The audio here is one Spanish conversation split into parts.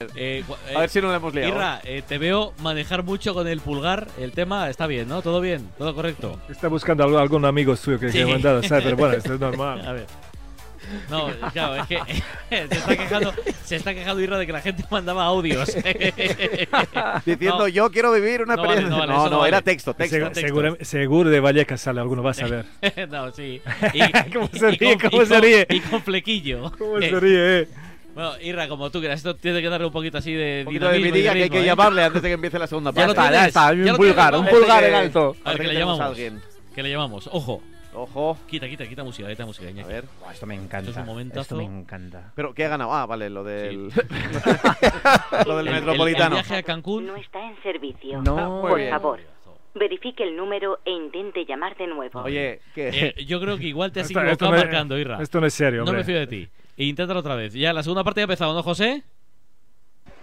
Eh, eh, A ver si no le hemos liado. Irra, eh, te veo manejar mucho con el pulgar. El tema está bien, ¿no? ¿Todo bien? ¿Todo correcto? Está buscando algún, algún amigo suyo que Sí. se ha mandado, ¿sabes? Pero bueno, esto es normal. A ver. No, claro, es que se está quejando, se está quejando Irra de que la gente mandaba audios. Diciendo No. yo quiero vivir una No vale, experiencia. no vale, no, no no, era vale. texto, texto. Segu- texto. seguro, seguro de Vallecas sale alguno, vas a ver. no, sí. ¿Cómo se ríe? con- ¿Cómo y se con- ríe? Y con flequillo. ¿Cómo Eh, se ríe, eh? Bueno, Irra, como tú quieras, esto tiene que darle un poquito así de Un poquito de vidilla que hay ritmo, que ¿eh? llamarle antes de que empiece la segunda Ya lo parte. está, ya un lo pulgar, tienes, un pulgar que- en alto. A ver, que le llamamos. alguien. ¿Qué le llamamos? Ojo. Ojo. Quita, quita, quita música, quita música, A ver. Esto me encanta. Esto es un momentazo. Esto me encanta. Pero ¿qué ha ganado? Ah, vale, lo del. lo del El- el- metropolitano. El, viaje a Cancún. No está en servicio. No. Muy Por bien. favor, verifique el número e intente llamar de nuevo. Oye, que. Eh, yo creo que igual te has equivocado marcando, Irra. Esto no es serio, no me fío de ti. E inténtalo otra vez. Ya la segunda parte ya ha empezado, ¿no, José?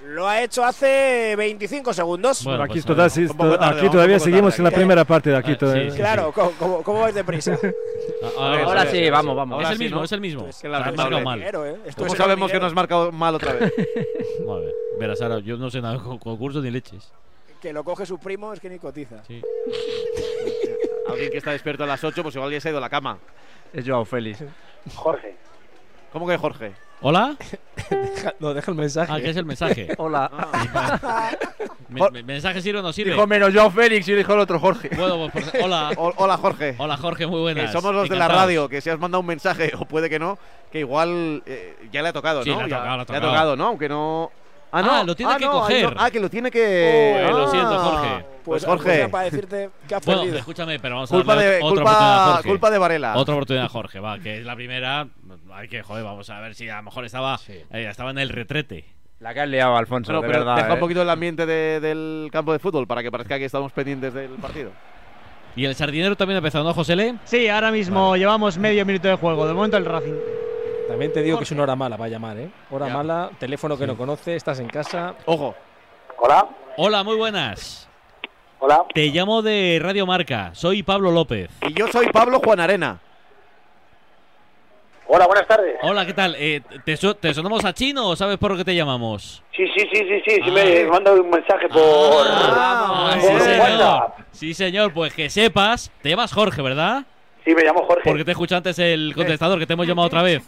Lo ha hecho hace 25 segundos. Bueno, aquí, pues, total- sí, tarde, aquí todavía seguimos tarde. en la primera parte de aquí. Ah, todavía. sí, sí. claro, ¿cómo, cómo, cómo vais deprisa? A- a ver, Ahora sí, vamos, vamos. es el sí, mismo, ¿no? es el mismo. Es que la marcado es mal. Dinero, ¿eh? Esto ¿Cómo sabemos que nos has marcado mal otra vez? A ver, verás, ahora yo no sé nada con concursos ni leches. Que lo coge su primo es que ni cotiza. Sí. Alguien que está despierto a las 8, pues igual ya se ha ido a la cama. Es Joao Félix. Jorge. ¿Cómo que Jorge? ¿Hola? No, deja el mensaje. Ah, que es el mensaje. Hola. Me- me- ¿Mensaje sirve o no sirve? Dijo menos Joao Félix y dijo el otro Jorge. Bueno, pues, por- hola. O- hola, Jorge. Hola, Jorge, muy Que buenas. somos los de la radio, que si has mandado un mensaje, o puede que no, que igual eh, ya le ha tocado, Sí, ¿no? le ha Ya- tocado, le ha Le ha tocado, ¿no? Aunque no. Ah, no. Ah, lo tiene Ah, que no, coger. ah, no. Ah, que lo tiene que. Uy, lo Ah. siento, Jorge. Pues, Pues Jorge, para decirte que has Bueno, perdido. escúchame, pero vamos a culpa darle de, otra oportunidad a culpa, Jorge. culpa de Varela. Otra oportunidad, Jorge, va, que es la primera. Hay que, joder, vamos a ver si a lo mejor estaba, eh, estaba en el retrete. La que has liado, Alfonso, de pero verdad. deja un eh. poquito el ambiente de- del campo de fútbol para que parezca que estamos pendientes del partido. Y el sardinero también ha empezado, ¿no, José Le? Sí, ahora mismo llevamos medio minuto de juego. De momento el Racing. También te digo que es una hora mala para llamar, ¿eh? Hora Ya. mala, teléfono que no conoce, estás en casa. Ojo. Hola, Hola, muy buenas. hola. Te llamo de Radio Marca. Soy Pablo López. Y yo soy Pablo Juan Arena. Hola, buenas tardes. Hola, ¿qué tal? Eh, ¿te, su- ¿Te sonamos a chino o sabes por qué te llamamos? Sí, sí, sí, sí, sí, sí Ah. me manda un mensaje por, Ah, Ah, sí, por señor. WhatsApp. Sí, señor. Pues que sepas, te llamas Jorge, ¿verdad? Sí, me llamo Jorge. Porque te escuché antes el contestador que te hemos llamado otra vez.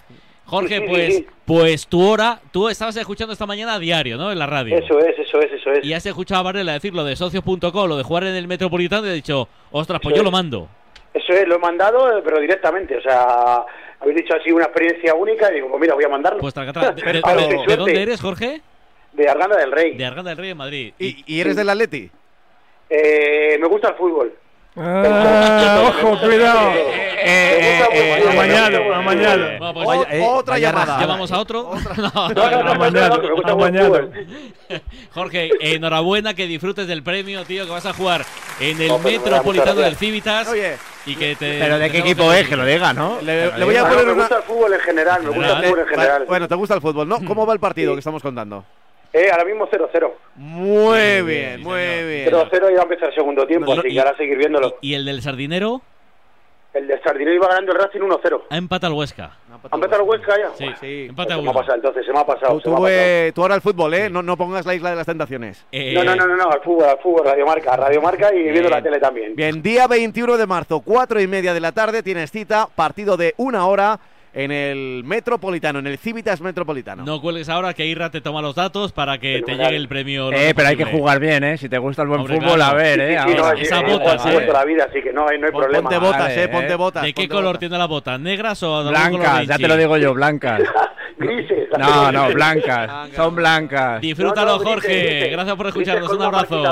Jorge, Sí, sí, pues, sí. pues tu hora, tú estabas escuchando esta mañana a diario, ¿no? En la radio. Eso es, eso es, eso es. Y has escuchado a Varela decir lo de socios.com, lo de jugar en el Metropolitano y has dicho, ostras, pues Eso yo es. lo mando. Eso es, lo he mandado, eh, pero directamente. O sea, habéis dicho así una experiencia única y digo, pues mira, voy a mandarlo. Pues tracata. ¿De, A ver, dónde eres, Jorge? De Arganda del Rey. De Arganda del Rey en Madrid. ¿Y, y eres del Atleti? Eh, me gusta el fútbol. Ah, ojo, cuidado. Eh. Bueno, pues O- eh, otra vaya llamada. llamamos a otro. No, No. Jorge, enhorabuena, que disfrutes del premio, tío, que vas a jugar en el No, Metropolitano del. Civitas. Oye, Y que te, Pero de qué equipo es, que lo diga, ¿no? Le- voy a poner Bueno, me una- gusta el fútbol en general, me gusta el fútbol en va- general. bueno, te gusta el fútbol, ¿no? ¿Cómo va el partido Sí. que estamos contando? Eh, ahora mismo 0-0. Muy bien, sí, muy bien. 0-0 y va a empezar el segundo tiempo, No, así y- que ahora seguir viéndolo. ¿Y el del sardinero? El de Sardinero iba ganando el Racing 1-0. Ha empatado al Huesca. ¿Ha empezado el Huesca ya? Sí, Sí. empate a Se me ha pasado, entonces se me ha pasado. Tú, tú, pasado. eh, tú ahora el fútbol, ¿eh? No, no pongas la isla de las tentaciones. Eh, No, no, no, no, no, al fútbol, al fútbol, Radio Marca, Radio Marca y viendo la tele también. Bien, día 21 de marzo, cuatro y media de la tarde, tienes cita, partido de una hora en el Metropolitano, en el Civitas Metropolitano. No cuelgues ahora que Irra te toma los datos para que te llegue el premio. Eh, pero hay que jugar bien, ¿eh? Si te gusta el buen Hombre, fútbol, claro. a ver, Sí, ¿eh? sí, no, esa botas, eh. la vida, así que no hay, no hay Pon- problema. Ponte botas, Vale, eh, ponte eh. botas. ¿De qué ponte color botas. tiene la bota? ¿Negras o Blancas, ya te lo digo yo, blancas. Grises. No, no, blancas. Son blancas. Disfrútalo, No, no, Jorge. Gracias por escucharnos. Un abrazo.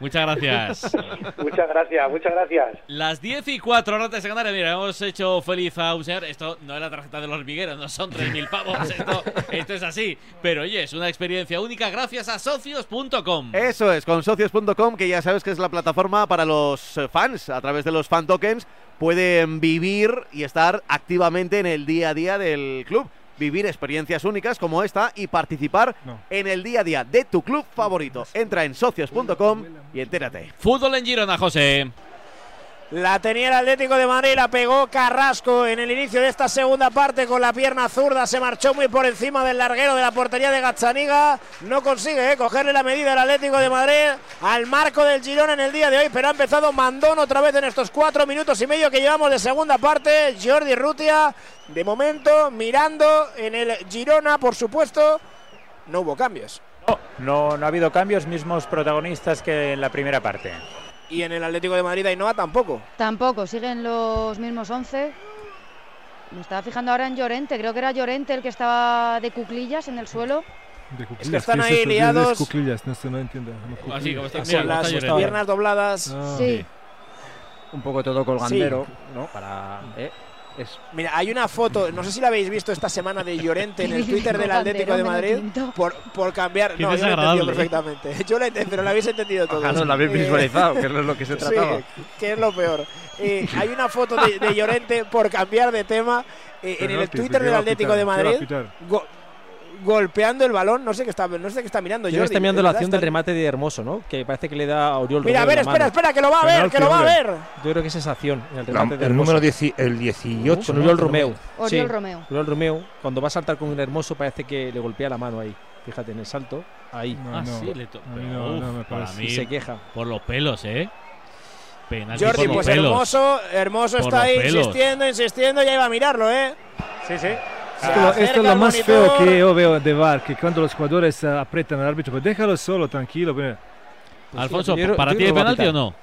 Muchas gracias. Muchas gracias, muchas gracias. Las 10 y 4 horas de secundaria. Mira, hemos hecho feliz a un señor. Esto no es la tarjeta de los hormigueros, no son 3.000 pavos. Esto, esto es así. Pero oye, es una experiencia única gracias a socios.com. Eso es, con socios.com, que ya sabes que es la plataforma para los eh, fans. A través de los fan tokens pueden vivir y estar activamente en el día a día del club. Vivir experiencias únicas como esta y participar No. en el día a día de tu club favorito. Entra en socios.com y entérate. Fútbol en Girona, José. La tenía el Atlético de Madrid, la pegó Carrasco en el inicio de esta segunda parte con la pierna zurda. Se marchó muy por encima del larguero de la portería de Gazzaniga. No consigue eh, cogerle la medida al Atlético de Madrid al marco del Girona en el día de hoy, pero ha empezado Mandón otra vez en estos cuatro minutos y medio que llevamos de segunda parte. Jordi Rutia, de momento, mirando en el Girona, por supuesto, no hubo cambios. No, no, no ha habido cambios, mismos protagonistas que en la primera parte. Y en el Atlético de Madrid Ainhoa tampoco. Tampoco, siguen los mismos 11. Me estaba fijando ahora en Llorente, creo que era Llorente el que estaba de cuclillas en el suelo. De Es que cuclillas, están ¿qué es ahí eso? Liados. cuclillas, no sé, no entiendo. No, Así como está, mira, las está piernas dobladas. Ah. Sí. Un poco todo colgandero, ¿no? Para. eh, es Mira, hay una foto, no sé si la habéis visto esta semana de Llorente en el Twitter del Atlético de Madrid por, por cambiar. No, yo lo he entendido desagradable. perfectamente. Yo lo he entendido, pero lo habéis entendido todos. Ojalá lo habéis Eh, visualizado, que es lo que se Sí, trataba. que es lo peor. Eh, hay una foto de, de Llorente por cambiar de tema eh, en el Twitter ¿qué del Atlético de ¿Qué va a Madrid. go- golpeando el balón, no sé qué está, no sé qué está mirando. Yo creo que Jordi, está mirando ¿es la acción del remate de Hermoso, ¿no? Que parece que le da a Oriol Mira, a ver, espera, mano. espera, que lo va a ver, que lo va a ver. Yo creo que es esa acción, el La- remate de el Hermoso. número 10 el 18. Con ¿no? Oriol Romeu. Oriol Sí, Romeu. Oriol Romeu, cuando va a saltar con el Hermoso parece que le golpea la mano ahí. Fíjate, en el salto, ahí. No, Ah, no. sí, le para mí, se queja. por los pelos, ¿eh? Penalti Jordi, pues pelos. hermoso, hermoso Por está ahí pelos. insistiendo, insistiendo, ya iba a mirarlo, ¿eh? Sí, sí. Esto, esto es lo más monitor. feo que yo veo de VAR, que cuando los jugadores eh, apretan al árbitro, pues déjalo solo, tranquilo. pues. Alfonso, Yo creo- ¿para ti es penalti o no?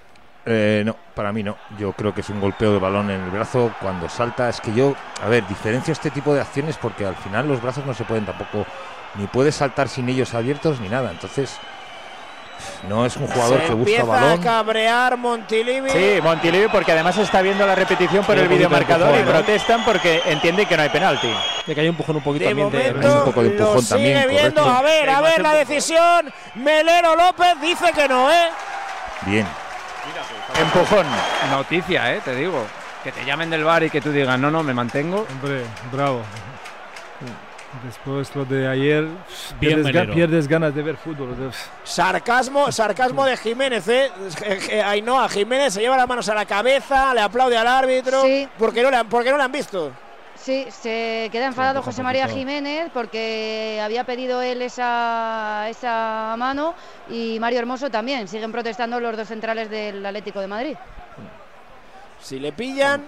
Eh, no, para mí no. Yo creo que es un golpeo de balón en el brazo cuando salta. Es que yo, a ver, diferencio este tipo de acciones porque al final los brazos no se pueden tampoco, ni puedes saltar sin ellos abiertos ni nada. Entonces, no es un jugador Se que busca empieza balón. a cabrear Montilivi. Sí, Montilivi, porque además está viendo la repetición por Sí, el de videomarcador y empujón, ¿no? protestan porque entienden que no hay penalti. De que hay un empujón un poquito De también de momento un poco de empujón lo sigue también, viendo. correcto. A ver, a ver la decisión. Melero López dice que no, ¿eh? Bien. Empujón. Noticia, ¿eh? Te digo. Que te llamen del bar y que tú digas, no, no, me mantengo. Hombre, bravo. Después lo de ayer, Bien pierdes, ga- Melero. pierdes ganas de ver fútbol. Sarcasmo, sarcasmo de Jiménez, ¿eh? Ainhoa, Jiménez se lleva las manos a la cabeza, le aplaude al árbitro. Sí. Porque no le han, porque no le han visto. Sí, se queda enfadado José María. Jiménez porque había pedido él esa, esa mano y Mario Hermoso también. Siguen protestando los dos centrales del Atlético de Madrid. Si le pillan,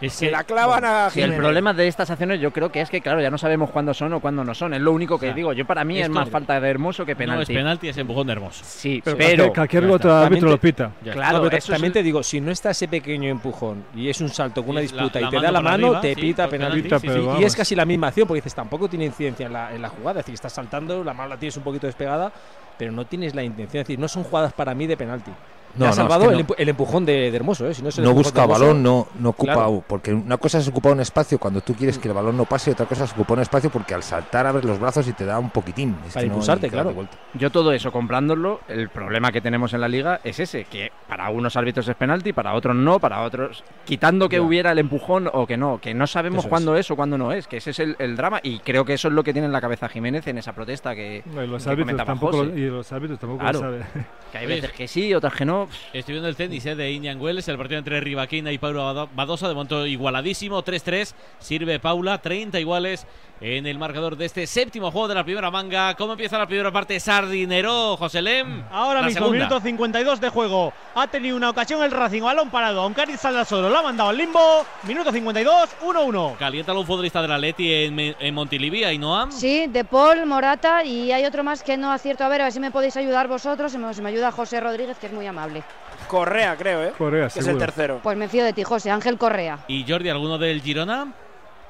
Es se la clavan a el problema de estas acciones yo creo que es que, claro, ya no sabemos cuándo son o cuándo no son. Es lo único que O sea, digo. Yo para mí es más falta de hermoso que no es penalti. penalti, es empujón de hermoso. Sí, Pero, pero, cualquier, otro árbitro lo pita. Ya Claro, es también el- te digo, si no está ese pequeño empujón y es un salto con una la- disputa la y te da la mano, arriba, te sí, pita penalti. Sí, sí. Y es casi la misma acción, porque dices, tampoco tiene incidencia en la, en la jugada. Es decir, estás saltando, la mano la tienes un poquito despegada, pero no tienes la intención. Es decir, no son jugadas para mí de penalti. No, ha no, es salvado que el, no. empu- el empujón de, de Hermoso, ¿eh? Si no, es el No empujón busca Hermoso, balón, no, no ocupa. Claro. Porque una cosa es ocupar un espacio cuando tú quieres que el balón no pase, y otra cosa es ocupar un espacio porque al saltar abres los brazos y te da un poquitín. Es Para que no hay impulsarte, claro. Yo todo eso comprándolo, el problema que tenemos en la liga es ese, que para unos árbitros es penalti, para otros no, para otros quitando que Ya. hubiera el empujón o que no, que no sabemos Eso cuándo es. o cuándo no es, que ese es el, el drama y creo que eso es lo que tiene en la cabeza Jiménez en esa protesta que, No, y los que árbitros comentaba tampoco, José. y los árbitros tampoco Claro. lo saben. Que hay veces que sí, otras que no. Estoy viendo el tenis eh, de Iñan Güeles, el partido entre Rivaquina y Paula Bado- Badosa, de momento igualadísimo, 3-3, sirve Paula, 30 iguales en el marcador de este séptimo juego de la primera manga. ¿Cómo empieza la primera parte? Sardinero, José Lem. Ahora La mismo, segunda. minuto 52 de juego. Ha tenido una ocasión el Racing, balón parado. Aunque Ariz solo lo ha mandado al limbo. Minuto 52, 1-1. Calienta un futbolista del Atleti en, Me- en Montilivi, Ainhoa. Sí, De Paul, Morata y hay otro más que no acierto. A ver, a ver si me podéis ayudar vosotros. Si me, si me ayuda José Rodríguez, que es muy amable. Correa, creo, ¿eh? Correa, Que es el tercero. Pues me fío de ti, José. Ángel Correa. Y Jordi, ¿alguno del Girona?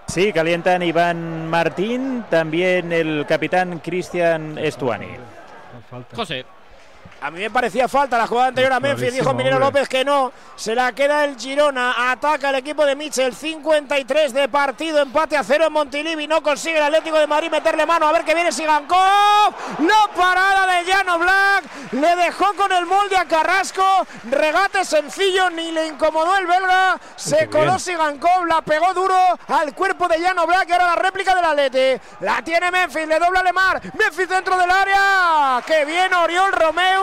Sí, calientan Iván Martín, también el capitán Cristian Estuani. José. A mí me parecía falta la jugada anterior a Memphis. Dijo Minero. López que no. Se la queda el Girona. Ataca el equipo de Mitchell. 53 de partido. Empate a cero en Montilivi. No consigue el Atlético de Madrid meterle mano. A ver que viene Sigankov. La parada de Llano Black. Le dejó con el molde a Carrasco. Regate sencillo. Ni le incomodó el belga. Se Qué coló. Sigankov. La pegó duro al cuerpo de Llano Black. Y ahora la réplica del Atleti. La tiene Memphis. Le dobla Lemar. Memphis dentro del área. ¡Qué bien Oriol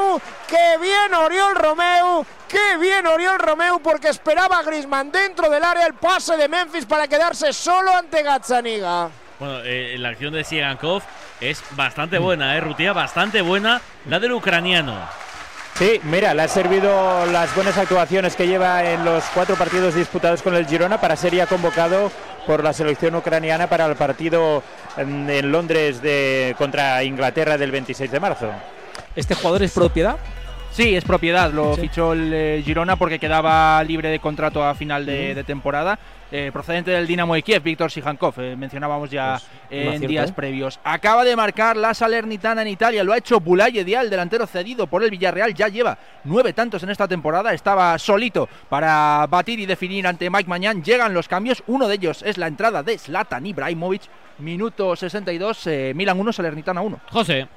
Romeu! ¡Qué bien Oriol Romeu! ¡Qué bien Oriol Romeu porque esperaba a Griezmann dentro del área el pase de Memphis para quedarse solo ante Gazzaniga. Bueno, eh, la acción de Sigankov es bastante buena, ¿eh? Rutia, bastante buena. La del ucraniano. Sí, mira, le ha servido las buenas actuaciones que lleva en los cuatro partidos disputados con el Girona para ser ya convocado por la selección ucraniana para el partido en, en Londres de, contra Inglaterra del 26 de marzo. ¿Este jugador es propiedad? Sí, es propiedad. Lo Sí. fichó el eh, Girona porque quedaba libre de contrato a final de, de temporada. Eh, procedente del Dinamo de Kiev, Víctor Sijankov, eh, mencionábamos ya un en días ¿eh? previos. Acaba de marcar la Salernitana en Italia, lo ha hecho Bulay Edial, delantero cedido por el Villarreal, ya lleva nueve tantos en esta temporada, estaba solito para batir y definir ante Mike Mañán. Llegan los cambios, uno de ellos es la entrada de Zlatan Ibrahimovic, minuto 62, eh, Milan 1, Salernitana 1. José.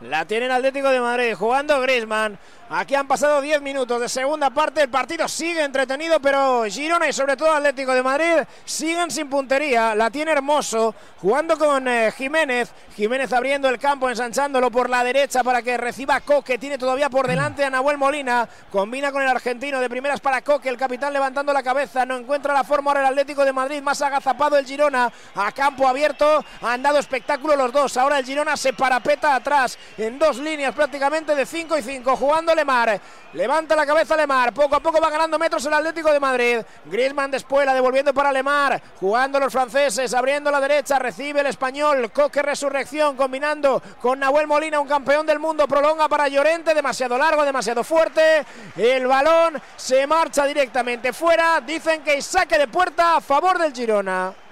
La tiene el Atlético de Madrid jugando Griezmann. Aquí han pasado 10 minutos de segunda parte. El partido sigue entretenido, pero Girona y sobre todo Atlético de Madrid siguen sin puntería. La tiene Hermoso jugando con eh, Jiménez. Jiménez abriendo el campo, ensanchándolo por la derecha para que reciba Coque. Tiene todavía por delante a Nahuel Molina. Combina con el argentino. De primeras para Coque. El capitán levantando la cabeza. No encuentra la forma ahora el Atlético de Madrid. Más agazapado el Girona. A campo abierto. Han dado espectáculo los dos. Ahora el Girona se parapeta atrás en dos líneas prácticamente de 5 y 5. Jugando Lemar. Levanta la cabeza Lemar. Poco a poco va ganando metros el Atlético de Madrid. Griezmann después la devolviendo para Lemar. Jugando los franceses. Abriendo la derecha. Recibe el español. Coque Resurrección. Combinando con Nahuel Molina, un campeón del mundo. Prolonga para Llorente. Demasiado largo, demasiado fuerte. El balón se marcha directamente fuera. Dicen que saque de puerta a favor del Girona.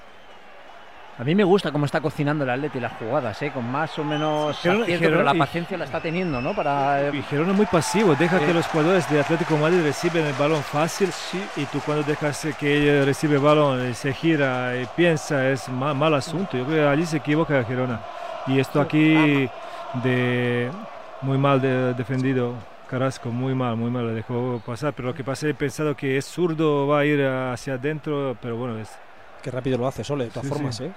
A mí me gusta cómo está cocinando el Atleti las jugadas, ¿eh? con más o menos acierto, pero la y- paciencia la está teniendo, ¿no? Para, Y Girona es muy pasivo, deja Sí. que los jugadores de Atlético de Madrid reciben el balón fácil y tú cuando dejas que ella recibe el balón y se gira y piensa es ma- mal asunto. Yo creo que allí se equivoca Girona. Y esto aquí de muy mal de- defendido. Carrasco, muy mal, muy mal, le dejó pasar. Pero lo que pasa, he pensado que es zurdo, va a ir hacia adentro, pero bueno, es, Qué rápido lo hace Sole, de todas Sí, formas, sí. ¿eh?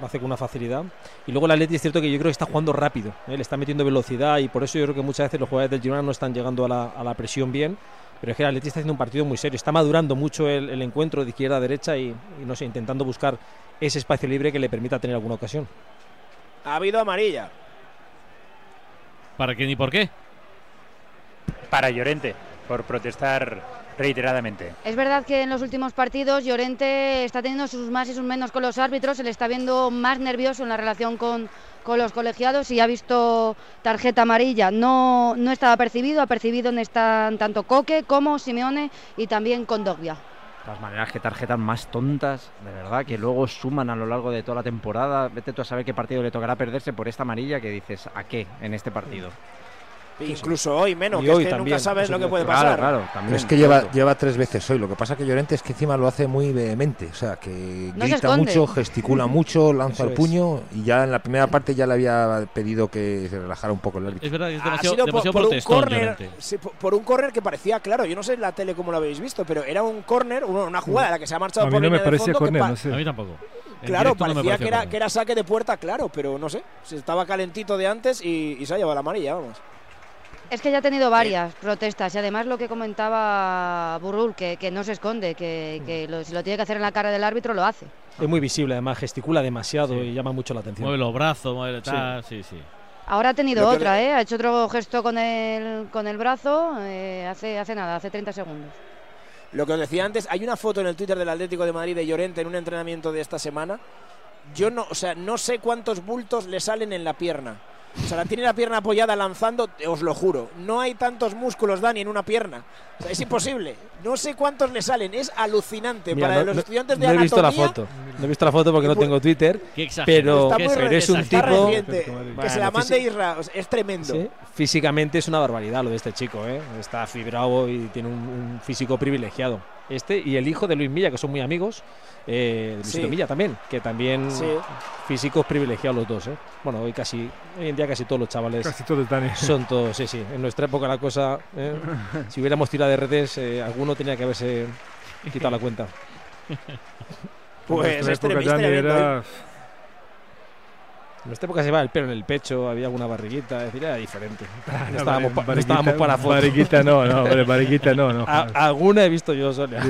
Lo hace con una facilidad. Y luego el Atleti es cierto que yo creo que está jugando rápido, ¿eh? le está metiendo velocidad y por eso yo creo que muchas veces los jugadores del Girona no están llegando a la, a la presión bien. Pero es que el Atleti está haciendo un partido muy serio, está madurando mucho el, el encuentro de izquierda a derecha y, y no sé, intentando buscar ese espacio libre que le permita tener alguna ocasión. Ha habido amarilla. ¿Para quién y por qué? Para Llorente, por protestar reiteradamente. Es verdad que en los últimos partidos Llorente está teniendo sus más y sus menos con los árbitros, se le está viendo más nervioso en la relación con, con los colegiados y ha visto tarjeta amarilla. No, no estaba percibido, ha percibido en están tanto Coque como Simeone y también Condogbia. De todas maneras, qué tarjetas más tontas, de verdad, que luego suman a lo largo de toda la temporada. Vete tú a saber qué partido le tocará perderse por esta amarilla que dices, ¿a qué en este partido? Incluso hoy menos, Y que es que también, nunca sabes lo que puede Claro, pasar. claro, Pero también. es que lleva, lleva tres veces hoy. Lo que pasa que Llorente es que encima lo hace muy vehemente. O sea, que No grita mucho, gesticula mucho, lanza Eso el es. puño. Y ya en la primera parte ya le había pedido que se relajara un poco el árbitro. Es verdad que es Ha demasiado, sido por, demasiado por un sí, por, por un córner que parecía claro. Yo no sé en la tele cómo lo habéis visto, pero era un córner, una, jugada la que se ha marchado a mí por no me parecía no sé. A mí tampoco. Claro, no parecía que era, que era saque de puerta, claro, pero no sé. Se estaba calentito de antes y, y se ha llevado la amarilla, vamos. Es que ya ha tenido varias protestas y además lo que comentaba Burrul, que, que no se esconde, que, que lo- si lo tiene que hacer en la cara del árbitro lo hace. Es muy visible, además gesticula demasiado Sí. y llama mucho la atención. Mueve los brazos, mueve Sí. tal, sí, sí. Ahora ha tenido Lo otra, le- ¿eh? ha hecho otro gesto con el, con el brazo eh, hace, hace nada, hace 30 segundos. Lo que os decía antes, hay una foto en el Twitter del Atlético de Madrid de Llorente en un entrenamiento de esta semana. Yo no, o sea, no sé cuántos bultos le salen en la pierna. O sea, la tiene la pierna apoyada lanzando, os lo juro. No hay tantos músculos, Dani, en una pierna. O sea, es imposible. No sé cuántos le salen. Es alucinante. Mira, Para no- los no- estudiantes de no he visto la foto. No he visto la foto porque no Pues- tengo Twitter. Pero, Está muy pero es un está tipo. reciente. que se la mande físico- Isra. o sea, es tremendo. Sí, Físicamente es una barbaridad lo de este chico, ¿eh? Está fibrado y tiene un, un físico privilegiado. Este y el hijo de Luis Milla, que son muy amigos, eh, Luisito Sí. Milla también, que también Sí. físicos privilegiados los dos, ¿eh? Bueno, hoy casi, hoy en día casi todos los chavales Casi todos, Dani. son todos, sí, sí. En nuestra época la cosa, ¿eh? si hubiéramos tirado de redes, eh, alguno tenía que haberse quitado la cuenta. Pues En nuestra es época, tremendo, Dani, tremendo, ¿eh? era- En esta época se llevaba el pelo en el pecho, había alguna barriguita, es decir, era diferente. Ah, No estábamos, pa- no estábamos para fotos. Barriguita no, no, hombre, barriguita no, no. A- alguna he visto yo, Sonia.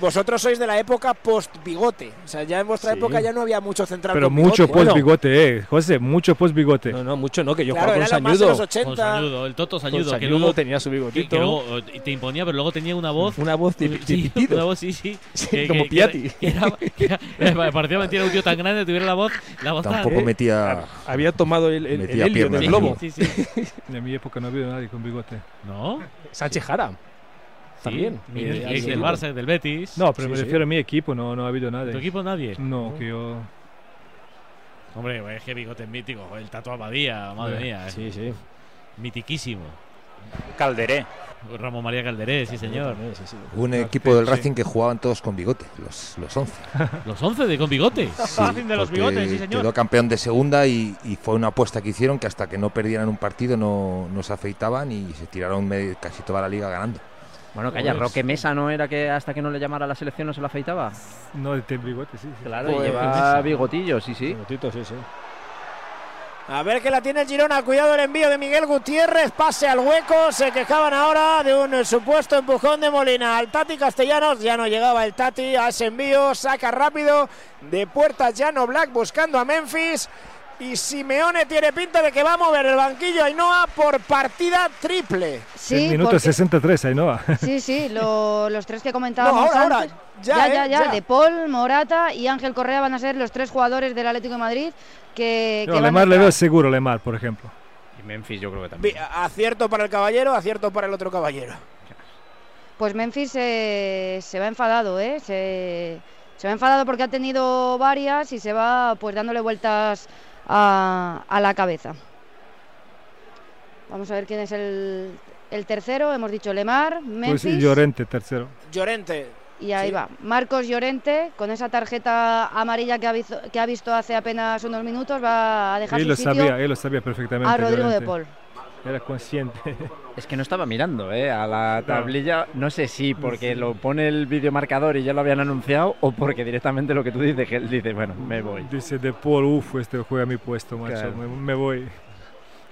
Vosotros sois de la época post-bigote. O sea, ya en vuestra Sí. época ya no había mucho central Pero mucho bigote. post bigote, eh, José, mucho post bigote. No, no, mucho no, que yo Claro, jugaba con Sañudo. los 80. Con Sañudo, el Toto Sañudo, que luego tenía su que, bigotito. que luego eh, te imponía, pero luego tenía una voz. Una voz Sí, una voz, sí, sí. Sí, como Piatti. Que era, que era- me parecía mentira un tío tan grande tuviera la voz. La voz Tampoco Eh, metía. Había tomado el, el, el helio del globo. Sí, sí. En mi época no había nadie con bigote. ¿No? Sánchez Jara. También. Sí, ex del. Barça, del Betis. No, pero Sí, me sí. refiero a mi equipo, no, no ha habido ¿En nadie. tu equipo nadie? No, que yo. Hombre, es que bigote mítico. El Tato Abadía, madre Eh, mía. Sí, sí. Mitiquísimo. Calderé. Ramón María Calderé, sí, señor. Sí, sí. Hubo un equipo del Racing que jugaban todos con bigote, los, los 11. Los 11 de con bigote. Sí, Racing de los bigotes, sí, señor. Quedó campeón de segunda y, y fue una apuesta que hicieron que hasta que no perdieran un partido no, no se afeitaban y se tiraron medio- casi toda la liga ganando. Bueno, calla, Pues- Roque Mesa no era que hasta que no le llamara a la selección no se lo afeitaba. No, de bigote, sí. sí. Claro, Pues- y lleva bigotillo, sí, sí. Bigotito, sí, sí. A ver que la tiene el Girona. Cuidado el envío de Miguel Gutiérrez. Pase al hueco. Se quejaban ahora de un supuesto empujón de Molina. Al Tati Castellanos. Ya no llegaba el Tati a ese envío. Saca rápido de puertas Llano Black buscando a Memphis. Y Simeone tiene pinta de que va a mover el banquillo Ainhoa por partida triple. Sí, minuto porque- 63, Ainhoa. Sí, sí, lo- los tres que comentábamos No, ahora, ahora. antes. Ya, ya, eh, ya, ya. ya. De Paul, Morata y Ángel Correa van a ser los tres jugadores del Atlético de Madrid que, que a Lemar le veo seguro, Lemar, por ejemplo. Y Memphis yo creo que Vi- Acierto para el caballero, acierto para el otro caballero. Pues Memphis eh, se va enfadado, ¿eh? Se, se va enfadado porque ha tenido varias y se va pues dándole vueltas a, a la cabeza. Vamos a ver quién es el, el tercero. Hemos dicho Lemar, Pues Memphis. Llorente, tercero. Llorente. Y ahí Sí. va, Marcos Llorente, con esa tarjeta amarilla que ha, visto, que ha visto hace apenas unos minutos, va a dejar Él su lo sitio sabía, él lo sabía perfectamente. a Rodrigo de. Paul. Era consciente. Es que no estaba mirando, ¿eh? A la tablilla, no sé si porque lo pone el videomarcador y ya lo habían anunciado o porque directamente lo que tú dices, que él dice, bueno, me voy. Dice de Paul, uff, este juega mi puesto, macho. Claro. Me, me voy.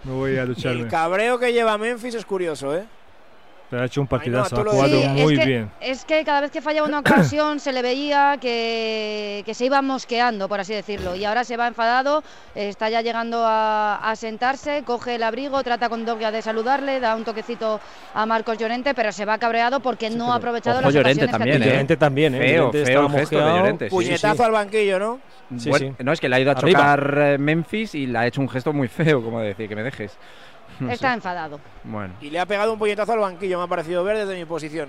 Me voy a ducharme. El cabreo que lleva Memphis es curioso, ¿eh? Pero ha hecho un partidazo, ha jugado Sí, muy es que, bien. Es que cada vez que fallaba una ocasión se le veía que, que se iba mosqueando, por así decirlo. Y ahora se va enfadado, está ya llegando a, a sentarse, coge el abrigo, trata con Dogia de saludarle, da un toquecito a Marcos Llorente, pero se va cabreado porque no ha aprovechado las Llorente ocasiones que también, tenido. ¿eh? Llorente también, ¿eh? Feo, Llorente feo estaba el gesto de. Llorente. Sí, Puñetazo al banquillo, ¿no? Sí, Bueno, sí. No, es que le ha ido a Arriba. chocar eh, Memphis y le ha hecho un gesto muy feo, como decir, que me dejes. No Está sé. enfadado. Bueno, Y le ha pegado un puñetazo al banquillo, me ha parecido ver desde mi posición.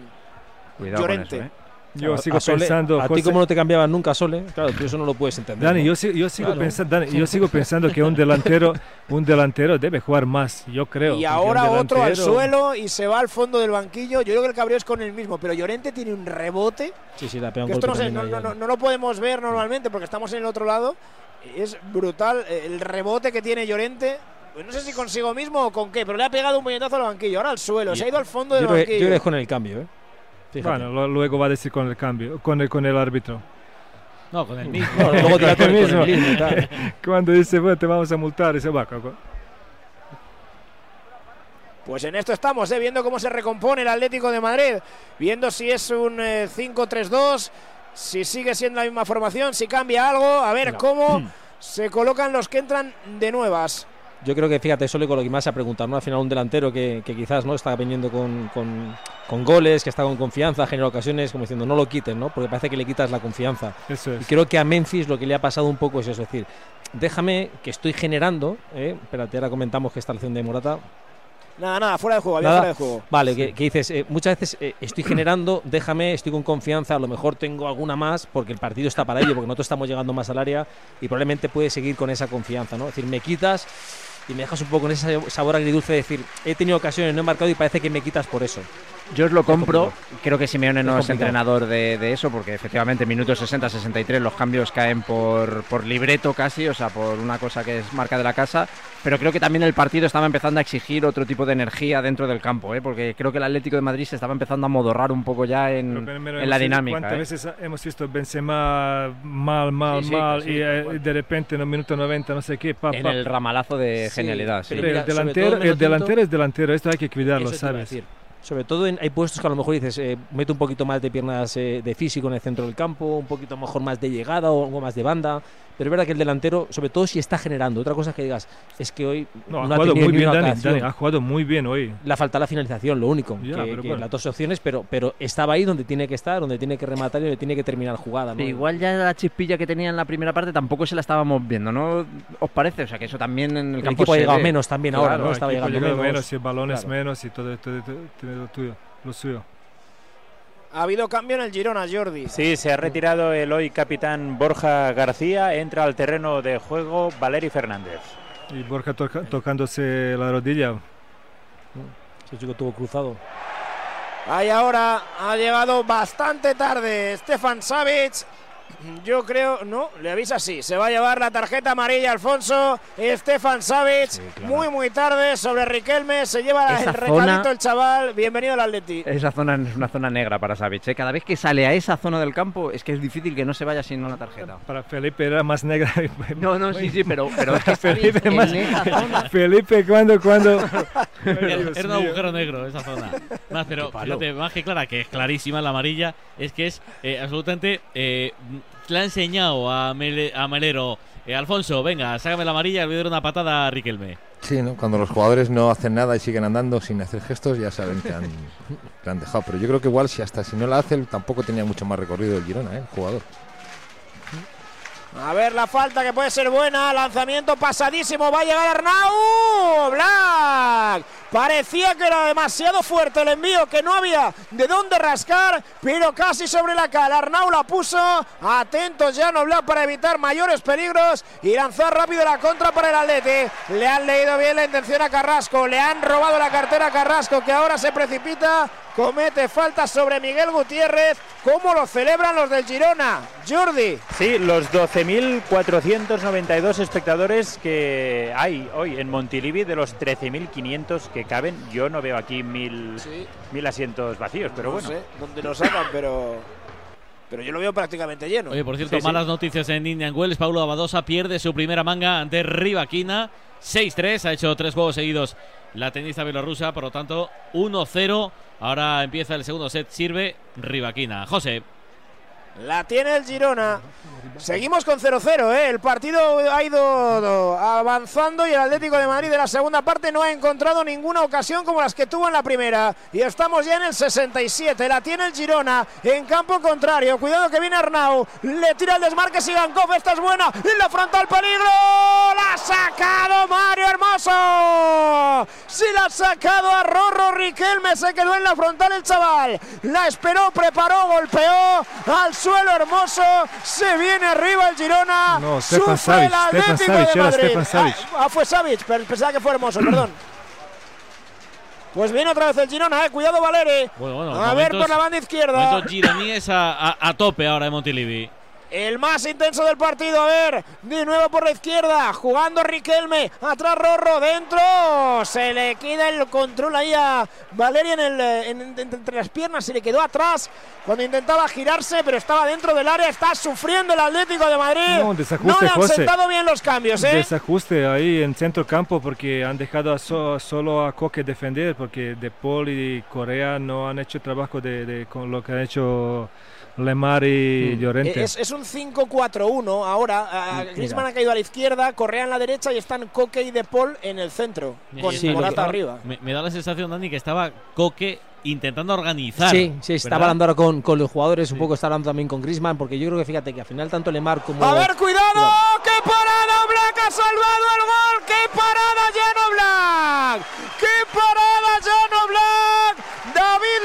cuidado Llorente. con eso, ¿eh? Yo A- sigo a Sole- pensando, A ti, como no te cambiaban nunca, Sole, claro, tú eso no lo puedes entender. Dani, ¿no? yo, si- yo sigo Claro. pensando, Dani, yo sigo pensando que un delantero, un delantero debe jugar más, yo creo. Y ahora un otro al delantero- suelo y se va al fondo del banquillo. Yo creo que el cabreo es con el mismo, pero Llorente tiene un rebote. Sí, sí, le ha pegado Que un esto no, sé, no- no lo podemos ver normalmente porque estamos en el otro lado. Es brutal eh, el rebote que tiene Llorente. Pues no sé si consigo mismo o con qué, pero le ha pegado un puñetazo al banquillo. Ahora al suelo, se ha ido al fondo Yo del yo banquillo. creo que es con el cambio, ¿eh? Fíjate. Bueno, lo- luego va a decir con el cambio, con el, con el árbitro. No, con el mismo. No, luego te el con el mismo. tal. Cuando dice, bueno, te vamos a multar, dice, va, Pues en esto estamos, ¿eh? viendo cómo se recompone el Atlético de Madrid, viendo si es un eh, 5-3-2, si sigue siendo la misma formación, si cambia algo, a ver cómo se colocan los que entran de nuevas. Yo creo que, fíjate, Sole con lo que más a preguntar, ¿no? Al final un delantero que, que quizás no está viniendo con, con- con goles, que está con confianza, genera ocasiones, como diciendo, no lo quiten, ¿no? Porque parece que le quitas la confianza. Eso Y es. creo que a Memphis lo que le ha pasado un poco es eso, es decir, déjame que estoy generando, ¿eh? Espérate, ahora comentamos que esta acción de Morata. Nada, nada, fuera de juego, había fuera de juego. Vale, que, que dices, eh, muchas veces eh, estoy generando, déjame, estoy con confianza, a lo mejor tengo alguna más porque el partido está para ello, porque nosotros estamos llegando más al área y probablemente puedes seguir con esa confianza, ¿no? Es decir, me quitas y me dejas un poco con ese sabor agridulce de decir, he tenido ocasiones, no he marcado y parece que me quitas por eso. Yo os lo compro. Creo que Simeone no Es es, entrenador de, de eso, porque efectivamente minutos 60-63 los cambios caen por, por libreto casi, o sea, por una cosa que es marca de la casa. Pero creo que también el partido estaba empezando a exigir otro tipo de energía dentro del campo, ¿eh? porque creo que el Atlético de Madrid se estaba empezando a modorrar un poco ya en, en la dinámica. ¿Cuántas ¿eh? veces hemos visto Benzema mal, mal, Sí, sí, mal sí, y, eh, de repente en el minuto 90 no sé qué, pa, En pa. el ramalazo de genialidad. sí. pero Pero mira, el delantero, en el delantero es delantero, esto hay que cuidarlo, ¿sabes? Sobre todo en, hay puestos que a lo mejor dices, eh, mete un poquito más de piernas eh, de físico en el centro del campo, un poquito mejor más de llegada o algo más de banda. Pero es verdad que el delantero, sobre todo si está generando, otra cosa es que digas, es que hoy No, ha no ha jugado tenido muy bien Dani, ha jugado muy bien hoy. La falta la finalización, lo único. Ya, que, pero que bueno. las dos opciones, pero, pero estaba ahí donde tiene que estar, donde tiene que rematar y donde tiene que terminar jugada. igual ya la chispilla que tenía en la primera parte tampoco se la estábamos viendo, ¿no? ¿Os parece? O sea, que eso también en el, El campo equipo ha llegado ve. menos también ahora, ¿no? el Estaba equipo ha llegando llegado menos. y balones Claro. menos y todo, todo, todo tiene lo tuyo, lo suyo. Ha habido cambio en el Girona, Jordi. Sí, se ha retirado el hoy capitán Borja García. Entra al terreno de juego Valeri Fernández. Y Borja toca- tocándose la rodilla. Ese chico tuvo cruzado. Ahí ahora ha llegado bastante tarde Stefan Savic. Yo creo, no, le avisa así. Se va a llevar la tarjeta amarilla Alfonso. Stefan Savic, muy, muy tarde sobre Riquelme. Se lleva Esa el recadito zona- el chaval. Bienvenido al Atleti. Esa zona es una zona negra para Savic. ¿eh? Cada vez que sale a esa zona del campo es que es difícil que no se vaya sin una tarjeta. Para Felipe era más negra. No, no, sí, sí, pero, pero es que Felipe, más- zona- Felipe, cuando, cuando. Era, un agujero negro esa zona. Más, pero fíjate, más que clara, que es clarísima la amarilla, es que es eh, absolutamente. eh, le ha enseñado a, Mele- a Melero. eh, Alfonso, venga, sácame la amarilla le voy a dar una patada a Riquelme. Sí, ¿no? Cuando los jugadores no hacen nada y siguen andando sin hacer gestos, ya saben que han, que han dejado. Pero yo creo que igual, si hasta si no la hace, tampoco tenía mucho más recorrido el Girona, ¿eh? el jugador. A ver la falta que puede ser buena. Lanzamiento pasadísimo. Va a llegar Arnau. Black. Parecía que era demasiado fuerte el envío, que no había de dónde rascar, pero casi sobre la cara. Arnau la puso. Atentos ya no Black para evitar mayores peligros y lanzar rápido la contra para el Atleti. Le han leído bien la intención a Carrasco. Le han robado la cartera a Carrasco, que ahora se precipita. Comete falta sobre Miguel Gutiérrez. ¿Cómo lo celebran los del Girona? Jordi. Sí, los 12.492 espectadores que hay hoy en Montilivi de los 13.500 que caben. Yo no veo aquí mil, mil asientos vacíos, pero no bueno. sé dónde lo sacan, pero, pero yo lo veo prácticamente lleno. Oye, por cierto, Sí, sí. malas noticias en Indian Wells. Paulo Abadosa pierde su primera manga ante Rivaquina. 6-3, ha hecho tres juegos seguidos la tenista bielorrusa, por lo tanto 1-0. Ahora empieza el segundo set, sirve Rivaquina. José. La tiene el Girona. Seguimos con 0-0, ¿eh? El partido ha ido avanzando y el Atlético de Madrid de la segunda parte no ha encontrado ninguna ocasión como las que tuvo en la primera. Y estamos ya en el 67. La tiene el Girona en campo contrario. Cuidado que viene Arnau. Le tira el desmarque Sigankov. Esta es buena. En la frontal peligro. La ha sacado Mario Hermoso. Sí la ha sacado a Rorro Riquelme. Se quedó en la frontal el chaval. La esperó, preparó, golpeó al suelo Hermoso. Se viene arriba el Girona. No, Stefan Sufre el Savic, Stefan Atlético Savic, de era Madrid. Stefan Savic. Ah, ah, fue Savic, pero pensaba que fue Hermoso, perdón. Pues viene otra vez el Girona, eh. Cuidado, Valeri. Bueno, bueno, a ver por la banda izquierda. Giraníes a, a- a tope ahora en Montilivi. El más intenso del partido, a ver, de nuevo por la izquierda, jugando Riquelme, atrás Rorro, dentro, se le queda el control ahí a Valeria en el, eh, en- en- entre las piernas, se le quedó atrás cuando intentaba girarse, pero estaba dentro del área, está sufriendo el Atlético de Madrid. No, desajuste, le han José. sentado bien los cambios, ¿eh? Desajuste ahí en centro campo porque han dejado a so- solo a Coque defender porque De Paul y Corea no han hecho trabajo de, de- con lo que han hecho Lemar y Llorente. Eh, Es, es un 5-4-1 ahora. a- Griezmann ha caído a la izquierda, Correa en la derecha y están Coque y De Paul en el centro, con Sí, Morata arriba. Me, me da la sensación, Dani, que estaba Coque intentando organizar. Sí, sí, ¿verdad? hablando ahora con, con los jugadores, un poco está hablando también con Griezmann, porque yo creo que fíjate que al final tanto Lemar como. A ver, cuidado, qué parada Black ha salvado el gol, qué parada Llano Black, qué parada Llano Black, David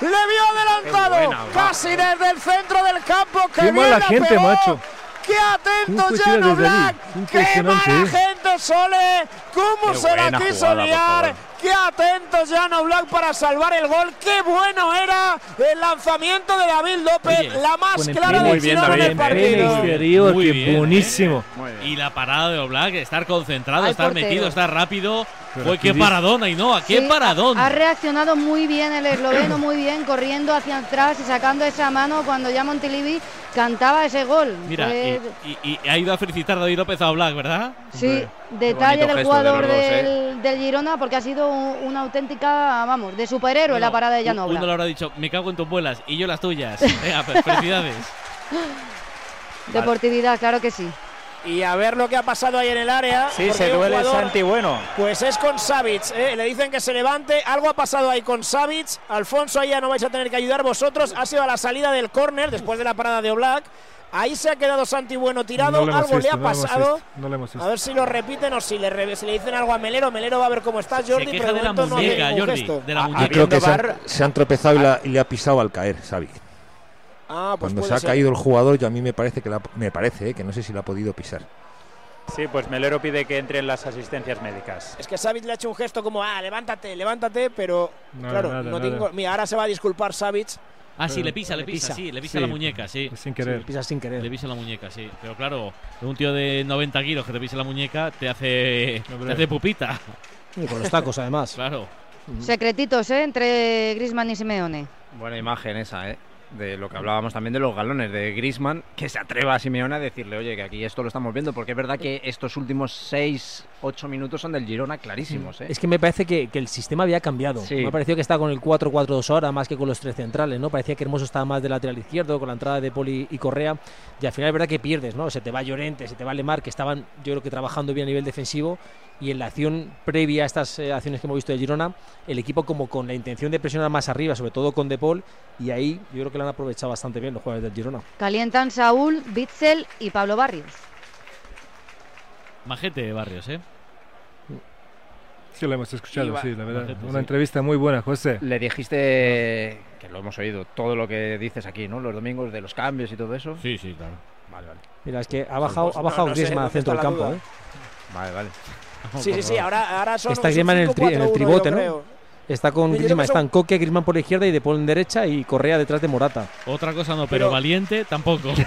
López le vio adelantado, Qué buena, Black. casi desde el centro del campo, que Qué bien mala la gente, pegó. macho. ¡Qué atento ¿Cómo puede tirar Llano desde allí? Black! ¡Qué mala ¿eh? gente de Sole. ¿Cómo Qué se la quiso jugada, liar? Qué atentos Jan Black para salvar el gol. Qué bueno era el lanzamiento de David López. Oye, la más clara en el En partido. exterior, Muy bien, ¿eh? buenísimo. Y la parada de Oblak, estar concentrado, Ay, estar portero. metido, estar rápido. Fue qué paradón, Ainhoa, qué Sí, paradón. Ha reaccionado muy bien el esloveno, muy bien, corriendo hacia atrás y sacando esa mano cuando ya Montilivi cantaba ese gol. Mira, y, y- y ha ido a felicitar a David López a Oblak, ¿verdad? sí, detalle del de jugador ¿eh? del, Girona porque ha sido un- una auténtica, vamos, de superhéroe la parada de Jan Uno le habrá dicho, me cago en tus vuelas y yo las tuyas. Venga, pues, felicidades. Deportividad, claro que sí. Y a ver lo que ha pasado ahí en el área. Sí, se duele jugador- Santi Bueno. Pues es con Savic, ¿eh? le dicen que se levante. Algo ha pasado ahí con Savic. Alfonso, ahí ya no vais a tener que ayudar vosotros. Ha sido a la salida del córner después de la parada de Oblak. Ahí se ha quedado Santi Bueno tirado. No algo visto, le ha no pasado. visto, no lo hemos visto. A ver si lo repiten o si le, re- si le dicen algo a Melero. Melero va a ver cómo está Jordi. queja pero de la no muñeca, ningún Jordi, gesto. de la Ah, muñeca. creo que se han, VAR. se han tropezado y, la- y le ha pisado al caer, Xavi. Ah, pues Cuando se ha ser. caído el jugador, yo a mí me parece que la- me parece eh, que no sé si la ha podido pisar. Sí, pues Melero pide que entren las asistencias médicas. Es que Savic le ha hecho un gesto como, ah, levántate, levántate, pero Nada, claro, nada, no nada. tengo. Mira, ahora se va a disculpar Savic. Ah, sí, le pisa, le le pisa, pisa. sí, le pisa Sí, la muñeca, sí. Sin Sí, querer. pisa sin querer. Le pisa la muñeca, sí. Pero claro, un tío de 90 kilos que te pisa la muñeca te hace, te hace pupita. Y con los tacos, además. Claro. Secretitos, ¿eh? Entre Grisman y Simeone. Buena imagen esa, ¿eh? De lo que hablábamos también de los galones, de Grisman, que se atreva a Simeone a decirle, oye, que aquí esto lo estamos viendo, porque es verdad que estos últimos 6, 8 minutos son del Girona clarísimos, ¿eh? Es que me parece que, que el sistema había cambiado. Sí. Me ha parecido que está con el 4-4-2 ahora, más que con los tres centrales, ¿no? Parecía que Hermoso estaba más de lateral izquierdo, con la entrada de Poli y Correa. Y al final es verdad que pierdes, ¿no? Se te va Llorente, se te va Lemar, que estaban, yo creo que trabajando bien a nivel defensivo. Y en la acción previa a estas eh, acciones que hemos visto de Girona, el equipo como con la intención de presionar más arriba, sobre todo con De Paul. Y ahí yo creo que lo han aprovechado bastante bien los jugadores del Girona. Calientan Saúl, Bitzel y Pablo Barrios. Majete Barrios, ¿eh? Sí, lo hemos escuchado, sí, la verdad. Majete, Una sí. entrevista muy buena, José. Le dijiste, que lo hemos oído, todo lo que dices aquí, ¿no? Los domingos de los cambios y todo eso. Sí, sí, claro. Vale, vale. Mira, es que ha bajado, ha no- bajado no sé, Griezmann al ¿dónde centro del campo, duda? ¿eh? Vale, vale. Sí, sí, sí, ahora, ahora son Está Griezmann en el, tri- en el 5-4-1, tribote, ¿no? creo. Está con Griezmann, son- están Coque, Griezmann por la izquierda y De Paul en derecha y Correa detrás de Morata. Otra cosa no, pero, Pero- valiente tampoco.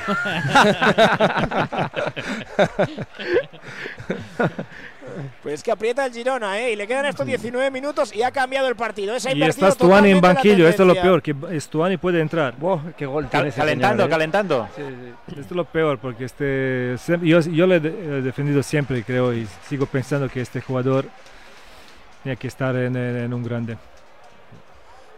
Pues es que aprieta el Girona, ¿eh? Y le quedan estos 19 minutos y ha cambiado el partido. Y está Stuani en banquillo, esto es lo peor, que Stuani puede entrar. qué gol Cal- calentando, señor, ¿eh? calentando. Esto es lo peor, porque este, yo, yo le he de- he defendido siempre, creo, y sigo pensando que este jugador tiene que estar en- en un grande.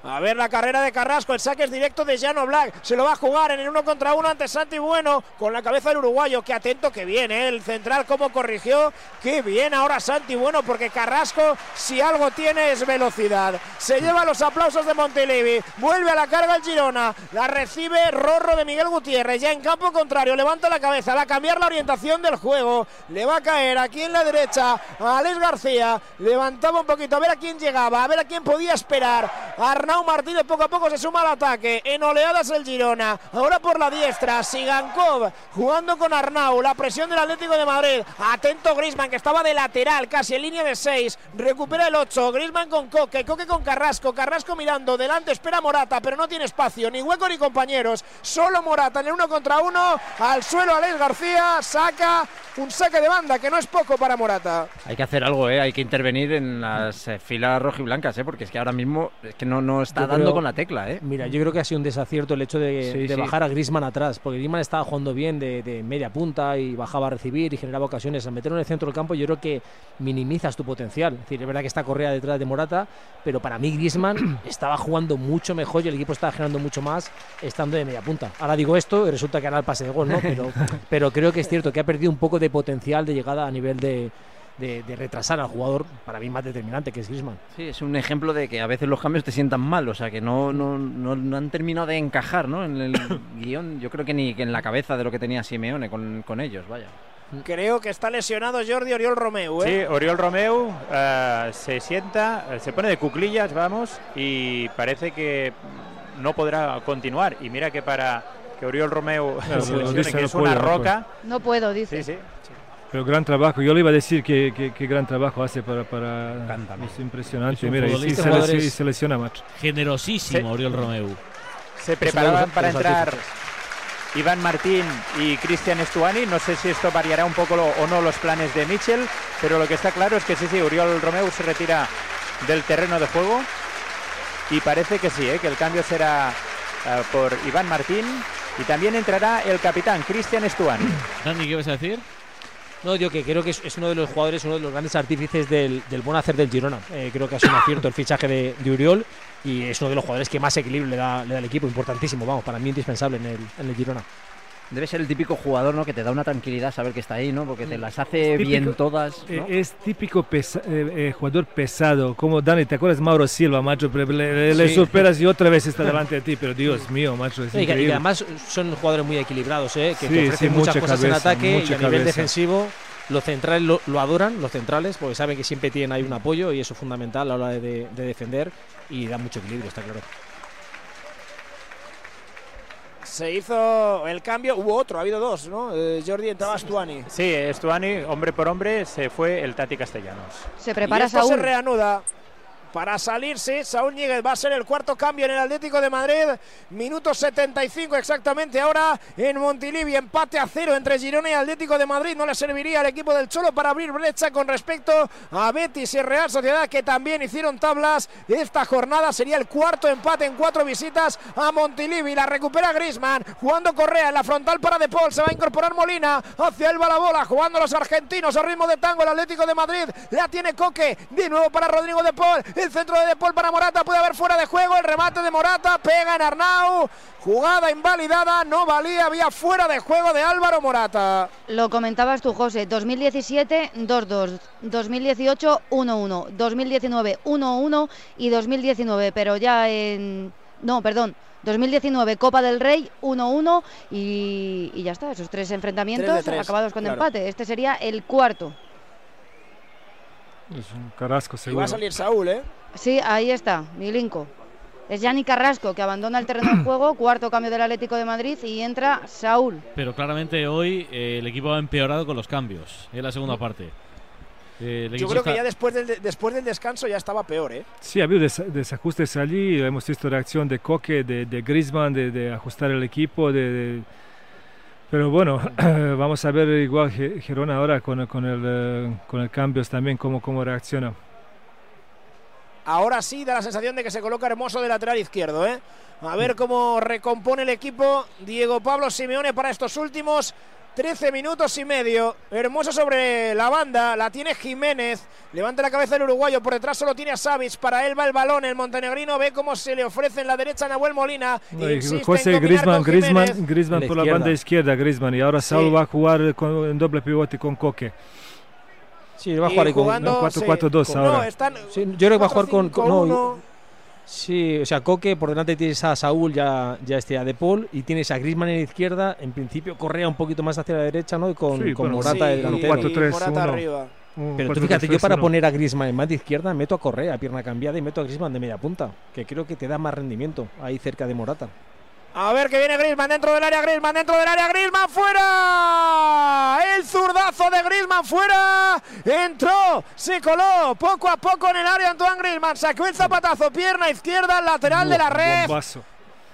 A ver la carrera de Carrasco, el saque es directo de Jano Black. Se lo va a jugar en el uno contra uno ante Santi Bueno con la cabeza del uruguayo. Qué atento que viene, ¿eh? el central cómo corrigió. Qué bien ahora Santi Bueno porque Carrasco si algo tiene es velocidad. Se lleva los aplausos de Montelevi. Vuelve a la carga el Girona. La recibe Rorro de Miguel Gutiérrez. Ya en campo contrario. Levanta la cabeza. Va a cambiar la orientación del juego. Le va a caer aquí en la derecha a Alex García. Levantaba un poquito a ver a quién llegaba. A ver a quién podía esperar. Arnau Martínez poco a poco se suma al ataque. En oleadas el Girona. Ahora por la diestra. Sigankov jugando con Arnau. La presión del Atlético de Madrid. Atento Grisman que estaba de lateral, casi en línea de 6. Recupera el 8. Grisman con Coque. Coque con Carrasco. Carrasco mirando. Delante espera Morata, pero no tiene espacio. Ni hueco ni compañeros. Solo Morata en el uno contra uno. Al suelo Alex García. Saca un saque de banda que no es poco para Morata. Hay que hacer algo, ¿eh? Hay que intervenir en las eh, filas rojiblancas, ¿eh? Porque es que ahora mismo es que no, no está dando creo- con la tecla, ¿eh? Mira, yo creo que ha sido un desacierto el hecho de, Sí, de sí. bajar a Griezmann atrás, porque Griezmann estaba jugando bien de, de media punta y bajaba a recibir y generaba ocasiones. Al meterlo en el centro del campo, yo creo que minimizas tu potencial. Es decir, es verdad que está Correa detrás de Morata, pero para mí Griezmann estaba jugando mucho mejor y el equipo estaba generando mucho más estando de media punta. Ahora digo esto y resulta que hará el pase de gol, ¿no? Pero, pero creo que es cierto que ha perdido un poco de potencial de llegada a nivel de, de- de retrasar al jugador para mí más determinante, que es Griezmann. Sí, es un ejemplo de que a veces los cambios te sientan mal, o sea, que no, no, no, no han terminado de encajar, ¿no? En el guion, yo creo que ni que en la cabeza de lo que tenía Simeone con, con ellos, vaya. Creo que está lesionado Jordi Oriol Romeu. ¿eh? Sí, Oriol Romeu eh, se sienta, eh, se pone de cuclillas, vamos, y parece que no podrá continuar. Y mira que para que Oriol Romeu Claro, se lesione, dice, que no es una no roca. No puedo, dice. Sí, sí. Pero gran trabajo, yo le iba a decir que, que, que gran trabajo hace para... para es impresionante, Es un mira, y, futbolista, se, y se lesiona, macho. Generosísimo, Sí. Oriol Romeu. Se preparaban para entrar. Iván Martín y Cristian Estuani. No sé si esto variará un poco lo- o no los planes de Mitchell, pero lo que está claro es que sí, sí, Uriol Romeu se retira del terreno de juego y parece que sí, ¿eh? que el cambio será eh, por Iván Martín y también entrará el capitán Cristian Estuani. Dani, ¿qué vas a decir? No, yo que creo que es, uno de los jugadores, uno de los grandes artífices del, buen hacer del Girona. Eh, creo que ha sido un acierto el fichaje de, Uriol y es uno de los jugadores que más equilibrio le da, le da al equipo. Importantísimo, vamos, para mí indispensable en el Girona. Debe ser el típico jugador ¿no? que te da una tranquilidad saber que está ahí, ¿no? porque te las hace Típico- bien todas. ¿no? eh, Es típico pesa- eh, eh, jugador pesado, como Dani, ¿te acuerdas Mauro Silva, macho? Pero Le, le- le Sí. superas y otra vez está delante de ti, pero Dios mío, macho, es Y que, y increíble. además son jugadores muy equilibrados, ¿eh? que Sí, te ofrecen sí, muchas mucha cosas en ataque y a nivel defensivo. Los centrales lo, lo adoran, los centrales, porque saben que siempre tienen ahí un apoyo y eso es fundamental a la hora de, de defender y da mucho equilibrio, está claro. Se hizo el cambio, hubo otro, ha habido dos, ¿no? Eh, Jordi entraba Stuani. Sí, Estuani, hombre por hombre, se fue el Tati Castellanos. Se prepara y esto se reanuda. Para salirse, Saúl Ñíguez va a ser el cuarto cambio en el Atlético de Madrid. Minuto 75 exactamente ahora en Montilivi. Empate a cero entre Girona y Atlético de Madrid. No le serviría al equipo del Cholo para abrir brecha con respecto a Betis y Real Sociedad que también hicieron tablas. Esta jornada sería el cuarto empate en cuatro visitas a Montilivi. La recupera Grisman. Jugando Correa en la frontal para De Paul. Se va a incorporar Molina. Hacia el la bola. Jugando los argentinos a ritmo de tango. El Atlético de Madrid. La tiene Coque. De nuevo para Rodrigo De Paul. El centro de De Paul para Morata. Puede haber fuera de juego. El remate de Morata. Pega en Arnau. Jugada invalidada. No valía. Había fuera de juego de Álvaro Morata. Lo comentabas tú, José. 2017, 2-2. 2018, 1-1. 2019, 1-1. Y 2019, pero ya en. No, perdón. 2019, Copa del Rey, 1-1. Y, y ya está. Esos tres enfrentamientos Tres de tres, acabados con claro. empate. Este sería el cuarto. Es un carrasco Y va a salir Saúl, ¿eh? Sí, ahí está, Milinko. Es Yanni Carrasco que abandona el terreno de juego, cuarto cambio del Atlético de Madrid y entra Saúl. Pero claramente hoy eh, el equipo ha empeorado con los cambios en la segunda parte. Eh, Yo creo que ya después del, después del descanso ya estaba peor, ¿eh? Sí, ha habido des- desajustes allí, hemos visto reacción de Coque, de, de Griezmann, de, de ajustar el equipo, de, de- pero bueno, vamos a ver igual Girona ahora con, con el, eh, con el cambios también, cómo, cómo reacciona. Ahora sí da la sensación de que se coloca hermoso de lateral izquierdo, ¿eh? A ver cómo recompone el equipo Diego Pablo Simeone para estos últimos 13 minutos y medio. Hermoso sobre la banda, la tiene Jiménez. Levanta la cabeza el uruguayo, por detrás solo tiene a Savic. Para él va el balón, el montenegrino ve cómo se le ofrece en la derecha a Nahuel Molina. En José. Griezmann En la por la banda izquierda, Griezmann, y ahora Saúl Sí. va a jugar con, en doble pivote con Coque. Sí, va a Y jugar con. jugando, no, 4-4-2 sí. ahora. No, están Sí, yo creo que va a jugar con. con- no, 4-5-1. Sí, o sea, Coque por delante tienes a Saúl, ya, ya este a De Paul, y tienes a Griezmann en la izquierda, en principio Correa un poquito más hacia la derecha, ¿no? Y con, Sí, con bueno, Morata Sí, delantero. 4-3-1. Morata arriba. Un Pero tú 4-3-3-1. fíjate, yo para poner a Griezmann en más de izquierda meto a Correa, pierna cambiada, y meto a Griezmann de media punta, que creo que te da más rendimiento ahí cerca de Morata. A ver que viene Griezmann dentro del área, Griezmann dentro del área, Griezmann fuera. El zurdazo de Griezmann fuera. Entró, se coló poco a poco en el área Antoine Griezmann. Sacó el zapatazo, pierna izquierda, lateral de la red. Bombazo.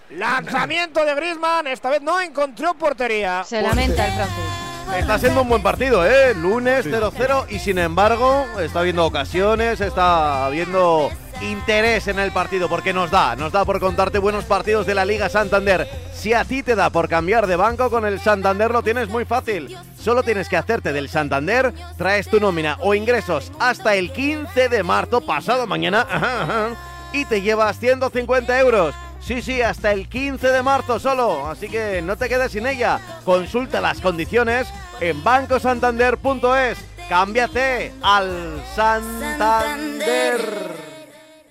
Lanzamiento de Griezmann, esta vez no encontró portería. Se lamenta el francés. Está siendo un buen partido, ¿eh? Lunes 0-0 y sin embargo está habiendo ocasiones, está habiendo interés en el partido porque nos da, nos da por contarte buenos partidos de la Liga Santander. Si a ti te da por cambiar de banco con el Santander lo tienes muy fácil. Solo tienes que hacerte del Santander, traes tu nómina o ingresos hasta el 15 de marzo, pasado mañana, ajá, ajá, y te llevas 150 euros. Sí, sí, hasta el 15 de marzo solo, así que no te quedes sin ella. Consulta las condiciones en bancosantander.es. Cámbiate al Santander.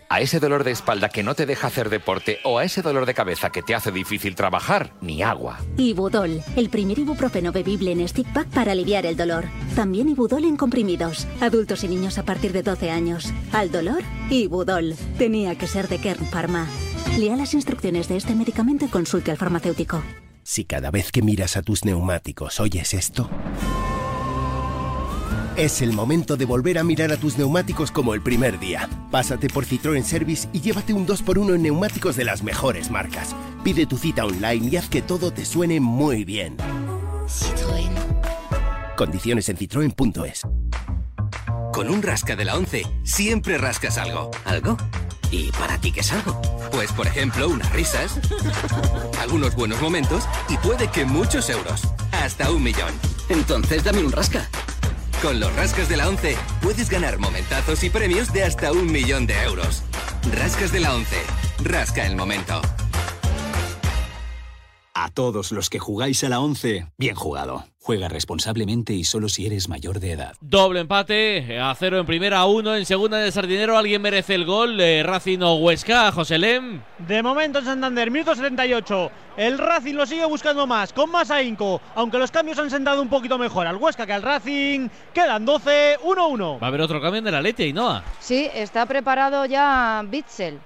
A ese dolor de espalda que no te deja hacer deporte o a ese dolor de cabeza que te hace difícil trabajar, ni agua. Ibudol, el primer ibuprofeno bebible en stick pack para aliviar el dolor. También Ibudol en comprimidos. Adultos y niños a partir de 12 años. Al dolor, Ibudol. Tenía que ser de Kern Pharma. Lea las instrucciones de este medicamento y consulte al farmacéutico. Si cada vez que miras a tus neumáticos oyes esto, Es el momento de volver a mirar a tus neumáticos como el primer día. Pásate por Citroën Service y llévate un 2x1 en neumáticos de las mejores marcas. Pide tu cita online y haz que todo te suene muy bien. Citroën. Condiciones en citroen.es. Con un rasca de la 11 siempre rascas algo. ¿Algo? ¿Y para ti qué es algo? Pues por ejemplo, unas risas, algunos buenos momentos y puede que muchos euros. Hasta un millón. Entonces dame un rasca. Con los rascas de la 11 puedes ganar momentazos y premios de hasta un millón de euros. Rascas de la 11. Rasca el momento. A todos los que jugáis a la 11, bien jugado. Juega responsablemente y solo si eres mayor de edad. Doble empate, a cero en primera, a uno en segunda de Sardinero. ¿Alguien merece el gol? Eh, Racing o Huesca, José Lem. De momento en Santander, minuto 78. El Racing lo sigue buscando más, con más ahínco. Aunque los cambios han sentado un poquito mejor al Huesca que al Racing. Quedan 12, 1-1. Va a haber otro cambio en el Atleti, Noah. Sí, está preparado ya Bitzel.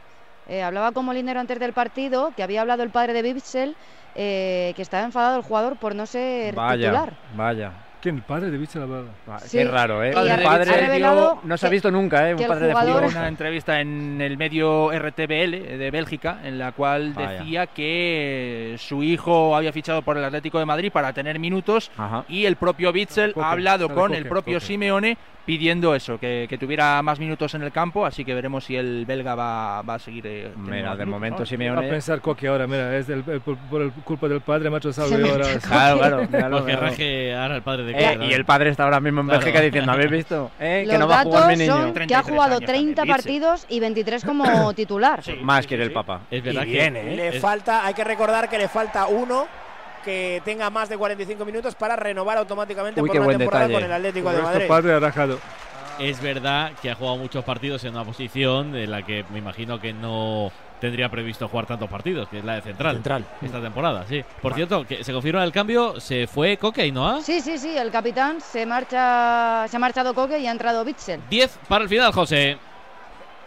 Eh, hablaba con Molinero antes del partido, que había hablado el padre de Bitzel, eh, que estaba enfadado el jugador por no ser titular. Vaya. ¿Quién? ¿El padre de Bitzel hablaba? Sí. Qué raro, ¿eh? Ha padre no se ha que- visto nunca, ¿eh? Un el padre de jugador- fútbol. una entrevista en el medio RTBL de Bélgica en la cual Vaya. decía que su hijo había fichado por el Atlético de Madrid para tener minutos y el propio Bitzel ha hablado de con Coque, el propio Coque. Simeone pidiendo eso, que, que tuviera más minutos en el campo, así que veremos si el belga va, va a seguir. eh, Mira, de momento ¿no? Simeone- Va a pensar Coque ahora, mira, es del- el- por, por el culpa del padre, macho me ahora. Claro, claro. míralo, Porque raje ahora el padre de Eh, Coque, y el padre está ahora mismo en Claro. Bélgica diciendo, ¿habéis visto? Eh, que no va a jugar mi niño. son que ha 33 jugado años 30 también, Bitzel. partidos y 23 como titular. Más quiere el papá. Es verdad Y que bien, ¿eh? Le es- falta, hay que recordar que le falta uno que tenga más de 45 minutos para renovar automáticamente Uy, por una temporada detalle. con el Atlético Por de Madrid. padre. Es verdad que ha jugado muchos partidos en una posición en la que me imagino que no tendría previsto jugar tantos partidos, que es la de central. Central. Esta temporada, sí. Por cierto, que se confirma el cambio, se fue Coque y Noah. Sí, sí, sí, el capitán se marcha, se ha marchado Coque y ha entrado Bitzel. 10 para el final, José.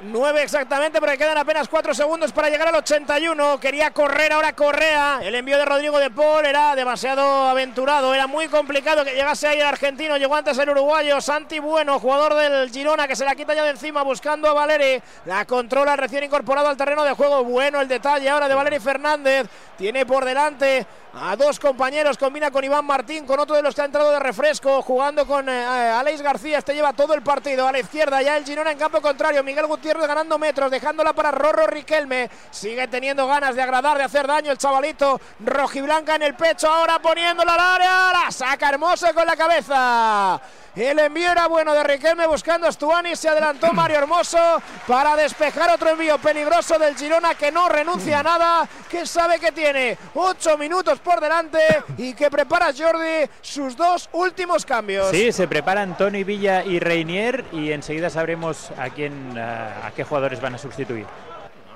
9 exactamente, porque quedan apenas 4 segundos para llegar al 81. Quería correr ahora Correa. El envío de Rodrigo de Paul era demasiado aventurado. Era muy complicado que llegase ahí el argentino. Llegó antes el uruguayo Santi Bueno, jugador del Girona, que se la quita ya de encima buscando a Valeri. La controla recién incorporado al terreno de juego. Bueno el detalle ahora de Valeri Fernández. Tiene por delante a dos compañeros. Combina con Iván Martín, con otro de los que ha entrado de refresco. Jugando con eh, Alex García. Este lleva todo el partido. A la izquierda ya el Girona en campo contrario. Miguel Gutiérrez ganando metros, dejándola para Rorro Riquelme. Sigue teniendo ganas de agradar, de hacer daño el chavalito. Rojiblanca en el pecho, ahora poniéndola al área. La saca hermosa con la cabeza. El envío era bueno de Riquelme buscando a Stuani. Se adelantó Mario Hermoso para despejar otro envío peligroso del Girona que no renuncia a nada. Que sabe que tiene ocho minutos por delante y que prepara Jordi sus dos últimos cambios. Sí, se preparan Tony Villa y Reinier y enseguida sabremos a quién, a, a qué jugadores van a sustituir.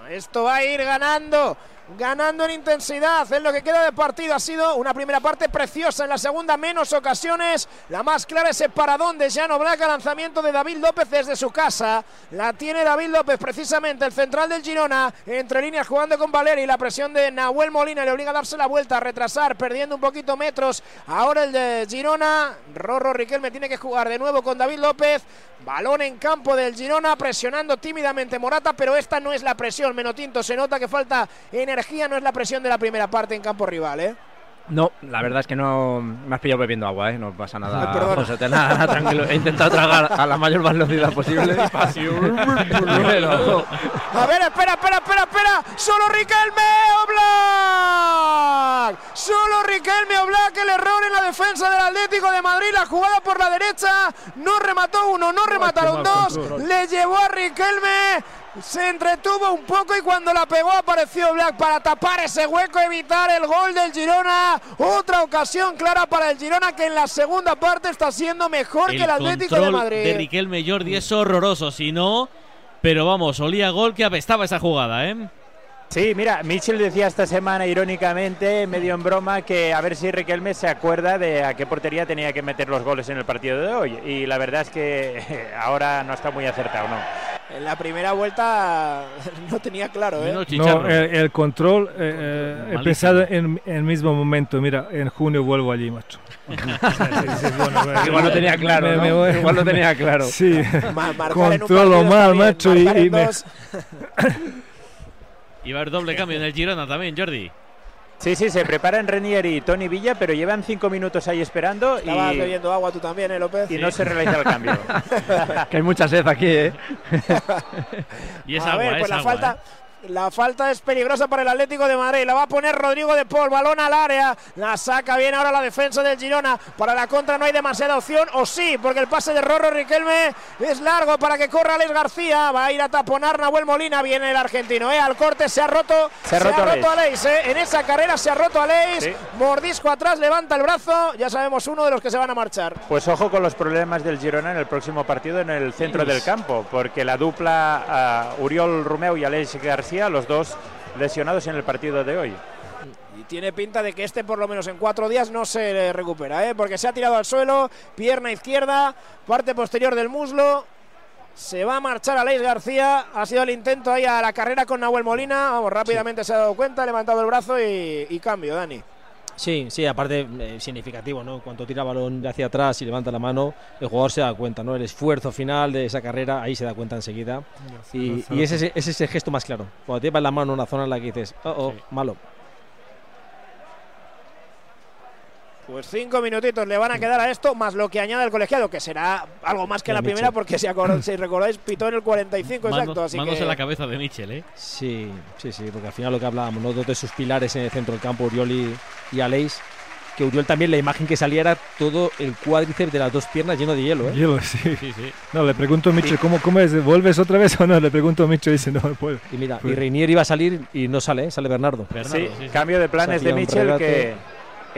Esto va a ir ganando. Ganando en intensidad en lo que queda de partido. Ha sido una primera parte preciosa. En la segunda, menos ocasiones. La más clara, ese paradón de Llano Blaca. Lanzamiento de David López desde su casa. La tiene David López, precisamente el central del Girona. Entre líneas jugando con Valeri. La presión de Nahuel Molina le obliga a darse la vuelta, a retrasar, perdiendo un poquito metros. Ahora el de Girona. Rorro Riquelme tiene que jugar de nuevo con David López. Balón en campo del Girona, presionando tímidamente Morata, pero esta no es la presión, Menotinto. Se nota que falta energía, no es la presión de la primera parte en campo rival, ¿eh? No, la verdad es que no me has pillado bebiendo agua, ¿eh? No pasa nada. Ay, perdona. José, te- nada, nada, tranquilo. He intentado tragar a la mayor velocidad posible. Pero- A ver, espera, espera, espera, espera. Solo Riquelme Oblak. Solo Riquelme Oblak. El error en la defensa del Atlético de Madrid. La jugada por la derecha. No remató uno, no remataron dos. Le llevó a Riquelme. Se entretuvo un poco y cuando la pegó apareció Black para tapar ese hueco, evitar el gol del Girona. Otra ocasión clara para el Girona que en la segunda parte está siendo mejor que el Atlético de Madrid. de Riquelme Jordi es horroroso, si no. Pero vamos, olía gol que apestaba esa jugada, ¿eh? Sí, mira, Mitchell decía esta semana irónicamente, medio en broma, que a ver si Riquelme se acuerda de a qué portería tenía que meter los goles en el partido de hoy. Y la verdad es que ahora no está muy acertado, ¿no? En la primera vuelta no tenía claro, ¿eh? No, el, el control, eh, eh, he Malísimo. pensado en, el mismo momento. Mira, en junio vuelvo allí, macho. Igual lo tenía claro, Me- ¿no? me voy- Igual lo tenía claro. Sí, en un controlo mal, macho. Y, y me- va a haber doble cambio en el Girona también, Jordi. Sí, sí, se preparan Renier y Tony Villa, pero llevan cinco minutos ahí esperando Estabas y, bebiendo agua tú también, ¿eh, López? y no se realiza el cambio. que hay mucha sed aquí, ¿eh? Y es a agua, ver, pues es la agua, falta. ¿eh? La falta es peligrosa para el Atlético de Madrid. La va a poner Rodrigo de Paul. Balón al área. La saca bien ahora la defensa del Girona. Para la contra no hay demasiada opción. O sí, porque el pase de Rorro Riquelme es largo para que corra Alex García. Va a ir a taponar Nahuel Molina. Viene el argentino. ¿eh? Al corte se ha roto. Se ha roto Aleix. Aleix, ¿eh? En esa carrera se ha roto Aleix. Sí. Mordisco atrás, levanta el brazo. Ya sabemos uno de los que se van a marchar. Pues ojo con los problemas del Girona en el próximo partido en el centro del campo, porque la dupla ah, Uriol Romeu y Aleix García, los dos lesionados en el partido de hoy. Y tiene pinta de que este por lo menos en cuatro días no se recupera, ¿eh? porque se ha tirado al suelo, pierna izquierda, parte posterior del muslo. Se va a marchar Aleix García. Ha sido el intento ahí a la carrera con Nahuel Molina. Vamos, rápidamente se ha dado cuenta, ha levantado el brazo y, y cambio, Dani. Sí, sí, aparte eh, significativo, ¿no? Cuando tira balón hacia atrás y levanta la mano, el jugador se da cuenta, ¿no? El esfuerzo final de esa carrera, ahí se da cuenta enseguida. Y, y es, ese, es ese gesto más claro. Cuando te llevas la mano en una zona en la que dices, oh, oh, malo. Pues cinco minutitos le van a quedar a esto, más lo que añade el colegiado, que será algo más que la primera, porque si, recordáis, pitó en el 45 Manos, exacto. Así manos que en la cabeza de Michel, ¿eh? Sí, sí, sí, porque al final lo que hablábamos, ¿no? Dos de sus pilares en el centro del campo, Uriol y, y Aleix, que Uriol también la imagen que salía era todo el cuádriceps de las dos piernas lleno de hielo, ¿eh? Hielo, sí. Sí, sí. No, le pregunto a Micho, ¿cómo, ¿cómo es? ¿Vuelves otra vez o no? Le pregunto a Micho y dice, no, no puedo. Y mira, Pues- y Reinier iba a salir y no sale, ¿eh? sale Bernardo. Bernardo, Sí, sí, sí. cambio de planes de Michel que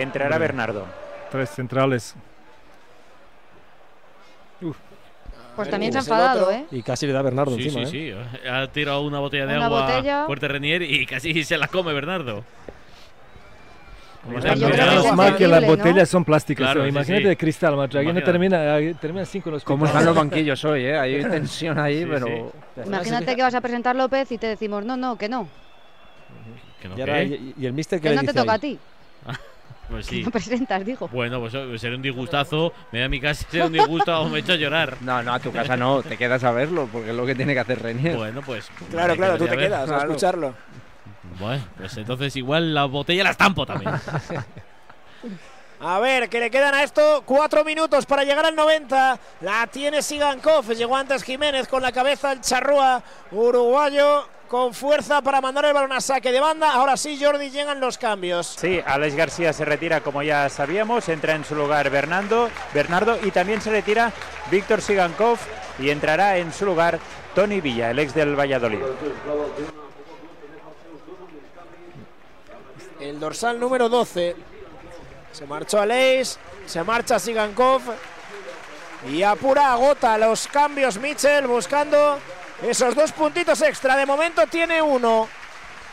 entrará Hombre. Bernardo. Tres centrales. Pues también Uh, se ha enfadado. ¿eh? Y casi le da Bernardo Sí, encima, sí, ¿eh? sí. Ha tirado una botella de Una agua botella. fuerte Renier y casi se la come Bernardo. Como yo creo que es Menos mal que las entendible, ¿no? botellas son plásticas. Claro, Imagínate sí. de cristal, macho. Aquí no Imagínate. termina, ahí termina cinco los ¿Cómo están los banquillos hoy, eh? Hay tensión ahí, Sí, pero... sí. Imagínate que vas a presentar López y te decimos, no, no, que no, Que no, Y, ahora- ¿qué? y- y el mister que que le no te dice toca ahí? a ti. Pues sí. no presentas, digo. Bueno, pues eh, será un disgustazo. Me voy a mi casa, será un disgusto o me echo a llorar. No, no, a tu casa no, te quedas a verlo, porque es lo que tiene que hacer Renier. Bueno, pues. Claro, claro, tú te ver. quedas a escucharlo. Bueno, pues entonces igual la botella la estampo también. A ver, que le quedan a esto cuatro minutos para llegar al 90. La tiene Sigankov. Llegó antes Jiménez con la cabeza el charrúa uruguayo. Con fuerza para mandar el balón a saque de banda. Ahora sí, Jordi, llegan los cambios. Sí, Alex García se retira como ya sabíamos, entra en su lugar Bernardo, Bernardo y también se retira Víctor Sigankov y entrará en su lugar Tony Villa, el ex del Valladolid. El dorsal número 12. Se marchó Aleix, se marcha Sigankov. Y apura, agota los cambios Mitchell buscando esos dos puntitos extra. De momento tiene uno.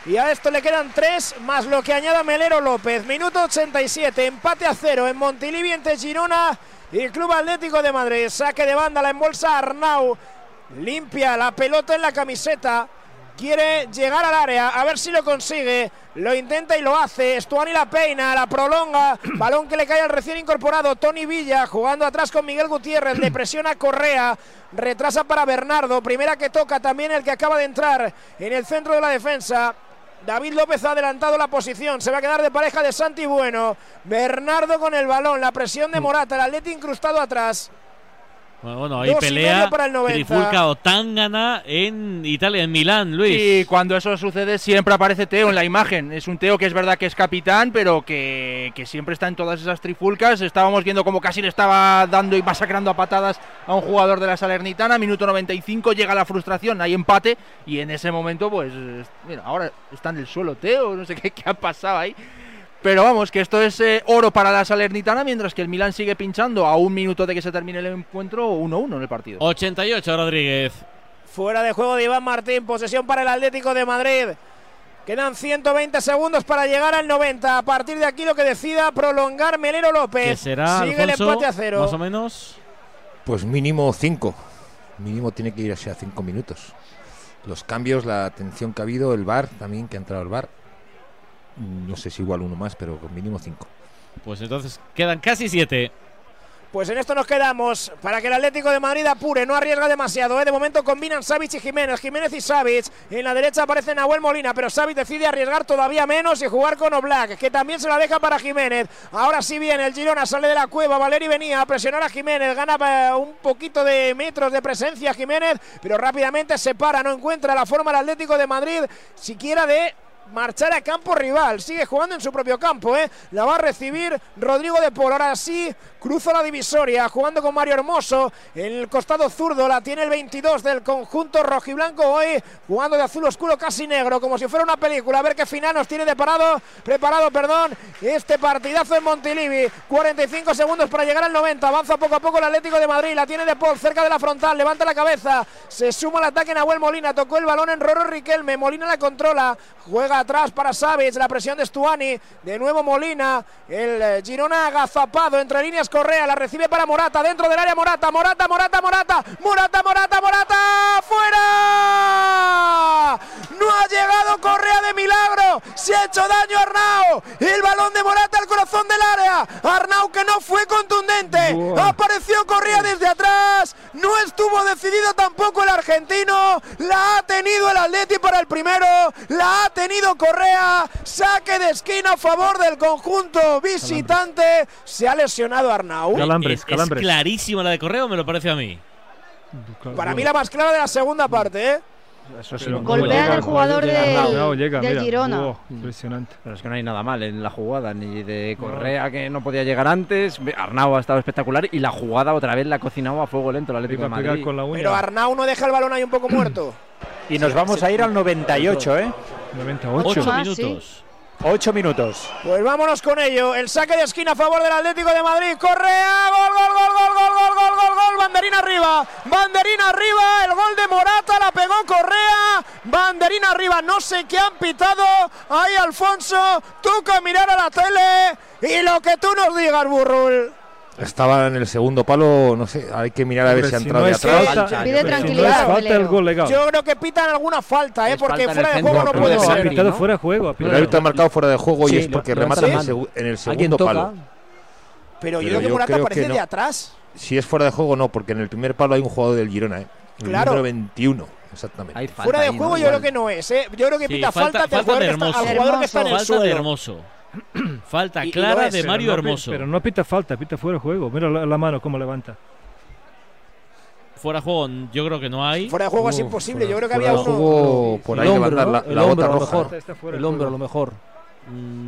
Y a esto le quedan tres más lo que añada Melero López. Minuto 87, empate a cero en Montilivi entre Girona y Club Atlético de Madrid. Saque de banda, la embolsa Arnau. Limpia la pelota en la camiseta. Quiere llegar al área, a ver si lo consigue. Lo intenta y lo hace. Estuani la peina, la prolonga. Balón que le cae al recién incorporado Tony Villa, jugando atrás con Miguel Gutiérrez. Le presiona Correa. Retrasa para Bernardo. Primera que toca también el que acaba de entrar en el centro de la defensa. David López ha adelantado la posición. Se va a quedar de pareja de Santi Bueno. Bernardo con el balón. La presión de Morata. El atleti incrustado atrás. Bueno, bueno, ahí Dos pelea para el 90. Trifulca o Tangana en Italia, en Milán, Luis. Y cuando eso sucede siempre aparece Teo en la imagen. Es un Teo que es verdad que es capitán, pero que, que siempre está en todas esas trifulcas. Estábamos viendo como casi le estaba dando y masacrando a patadas a un jugador de la Salernitana. Minuto 95 llega la frustración, hay empate y en ese momento pues mira, ahora está en el suelo Teo, no sé qué, qué ha pasado ahí. Pero vamos, que esto es eh, oro para la Salernitana, mientras que el Milan sigue pinchando a un minuto de que se termine el encuentro 1-1 en el partido. 88 Rodríguez. Fuera de juego de Iván Martín, posesión para el Atlético de Madrid. Quedan 120 segundos para llegar al 90. A partir de aquí lo que decida prolongar Melero López. ¿Qué será, Sigue el empate a cero. Más o menos. Pues mínimo cinco. Mínimo tiene que irse a cinco minutos. Los cambios, la atención que ha habido, el bar también, que ha entrado el bar. No sé si igual uno más, pero con mínimo cinco. Pues entonces quedan casi siete. Pues en esto nos quedamos para que el Atlético de Madrid apure, no arriesga demasiado. ¿eh? De momento combinan Savic y Jiménez. Jiménez y Savic. En la derecha aparece Nahuel Molina, pero Savic decide arriesgar todavía menos y jugar con Oblak, que también se la deja para Jiménez. Ahora sí bien, el Girona sale de la cueva. Valeri venía a presionar a Jiménez. Gana eh, un poquito de metros de presencia Jiménez, pero rápidamente se para. No encuentra la forma el Atlético de Madrid, siquiera de marchar a campo rival. Sigue jugando en su propio campo, ¿eh? La va a recibir Rodrigo de Polo. Ahora sí, cruza la divisoria, jugando con Mario Hermoso. El costado zurdo la tiene el 22 del conjunto rojiblanco hoy, jugando de azul oscuro casi negro, como si fuera una película. A ver qué final nos tiene preparado, preparado, perdón, este partidazo en Montilivi. 45 segundos para llegar al 90. Avanza poco a poco el Atlético de Madrid. La tiene de Paul cerca de la frontal. Levanta la cabeza. Se suma al ataque Nahuel Molina. Tocó el balón en Roro Riquelme. Molina la controla. Juega atrás para Savic. La presión de Stuani. De nuevo Molina. El eh, Girona agazapado entre líneas Correa. La recibe para Morata. Dentro del área Morata. Morata, Morata, Morata. Morata, Morata, Morata. ¡Fuera! No ha llegado Correa de milagro. Se ha hecho daño Arnau. El balón de Morata al corazón del área. Arnau que no fue contundente. Apareció Correa desde atrás. No estuvo decidido tampoco el argentino. La ha tenido el Atleti para el primero. La ha tenido Correa. Saque de esquina a favor del conjunto visitante. Se ha lesionado Arnau. es, es clarísima la de Correo, me lo parece a mí. Para mí la más clara de la segunda parte, ¿eh? Eso sí, Golpean al jugador del, llega, del mira. Girona. Buah, impresionante. Pero es que no hay nada mal en la jugada, ni de Correa que no podía llegar antes. Arnau ha estado espectacular y la jugada otra vez la ha cocinado a fuego lento el Atlético de Madrid. Pero Arnau no deja el balón ahí un poco muerto. Y nos vamos a ir al 98, ¿eh? 98. Ocho Ah, minutos. 8 minutos. Pues vámonos con ello. El saque de esquina a favor del Atlético de Madrid. Correa. Gol, gol, gol, gol, gol, gol, gol, gol, gol. Banderina arriba. Banderina arriba. El gol de Morata. La pegó Correa. Banderina arriba. No sé qué han pitado. Ahí Alfonso. Toca mirar a la tele. Y lo que tú nos digas, Burrul. Estaba en el segundo palo, no sé, hay que mirar a ver si ha entrado no de es atrás. falta- Pide si no es tranquilidad, falta el gol legal. Yo creo que pitan alguna falta, ¿eh? Es porque fuera de juego no pero puede no, ha ser. pitado fuera de juego. ha Pero el árbitro ha marcado fuera de juego y es porque levanta remata en el, en segundo palo. Pero yo Pero creo que Morata aparece de atrás. Si es fuera de juego, no, porque en el primer palo hay un jugador del Girona, ¿eh? El Claro. número 21, exactamente. Hay Fuera de juego yo Igual. creo que no es, ¿eh? Yo creo que Sí, pita falta, falta, al jugador de que está- Hermoso. al jugador que está en el Falta de. Hermoso. Falta Y- y clara es, de pero Mario no Hermoso. Pero no pita falta, pita fuera de juego. Mira la, la mano cómo levanta. Fuera de juego yo creo que no hay. Fuera de juego es Uf, imposible. fuera- Yo creo que había uno. juego, por el ahí hombro, levantar ¿no? la, el la hombro bota roja. mejor. Está El hombro a lo mejor.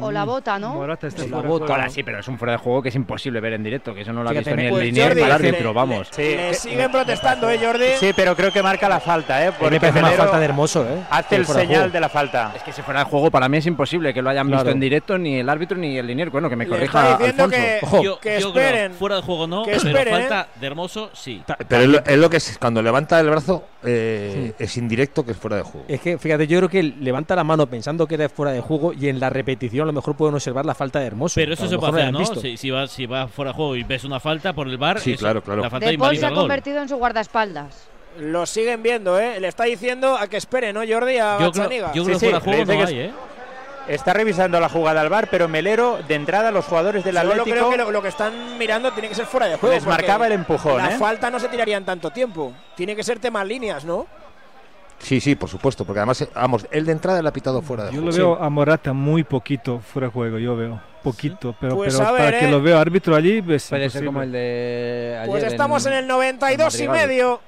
O la bota, ¿no? Morata está Sí, la bota. juego. Ahora sí, pero es un fuera de juego que es imposible ver en directo, que eso no lo ha Fíjate, visto ni el Pues linier Jordi, ni el árbitro, le- vamos. Sí, Le siguen protestando, ¿eh, Jordi? sí, pero creo que marca la falta, ¿eh? A mí Porque me parece Pelero falta de Hermoso, ¿eh? Hace el de señal de la falta. Es que si fuera de juego para mí es imposible que lo hayan visto en directo ni el árbitro ni el linier. Bueno, que me corrija Alfonso. que- Ojo. Yo, que yo creo, esperen. fuera de juego no, Que pero esperen, ¿eh? falta de Hermoso sí. Pero es lo, es lo que es, cuando levanta el brazo eh, es indirecto que es fuera de juego. Es que, fíjate, yo creo que levanta la mano pensando que era fuera de juego y en la repetición a lo mejor pueden observar la falta de Hermoso. Pero eso se puede hacer, ¿no? visto. Si, si va, si va fuera de juego y ves una falta por el bar, Sí, eso, claro, claro. la falta De Paul se ha convertido en su guardaespaldas. Lo siguen viendo, ¿eh? Le está diciendo a que espere, ¿no, Jordi? A Yo creo, yo Sí, creo sí, fuera de juego no hay, ¿eh? Está revisando la jugada al bar, pero Melero, de entrada, los jugadores del Atlético creo que lo, lo que están mirando tiene que ser fuera de juego. les marcaba el empujón, La ¿eh? falta no se tiraría en tanto tiempo. Tiene que ser temas líneas, ¿no? Sí, sí, por supuesto, porque además, eh, vamos, él de entrada le ha pitado fuera de Yo juego. lo veo a Morata muy poquito fuera de juego, yo veo. Poquito, pero, Pues pero ver, para que ¿eh? lo veo árbitro allí es Puede ser como el de ayer. Pues estamos en, el 92 y medio.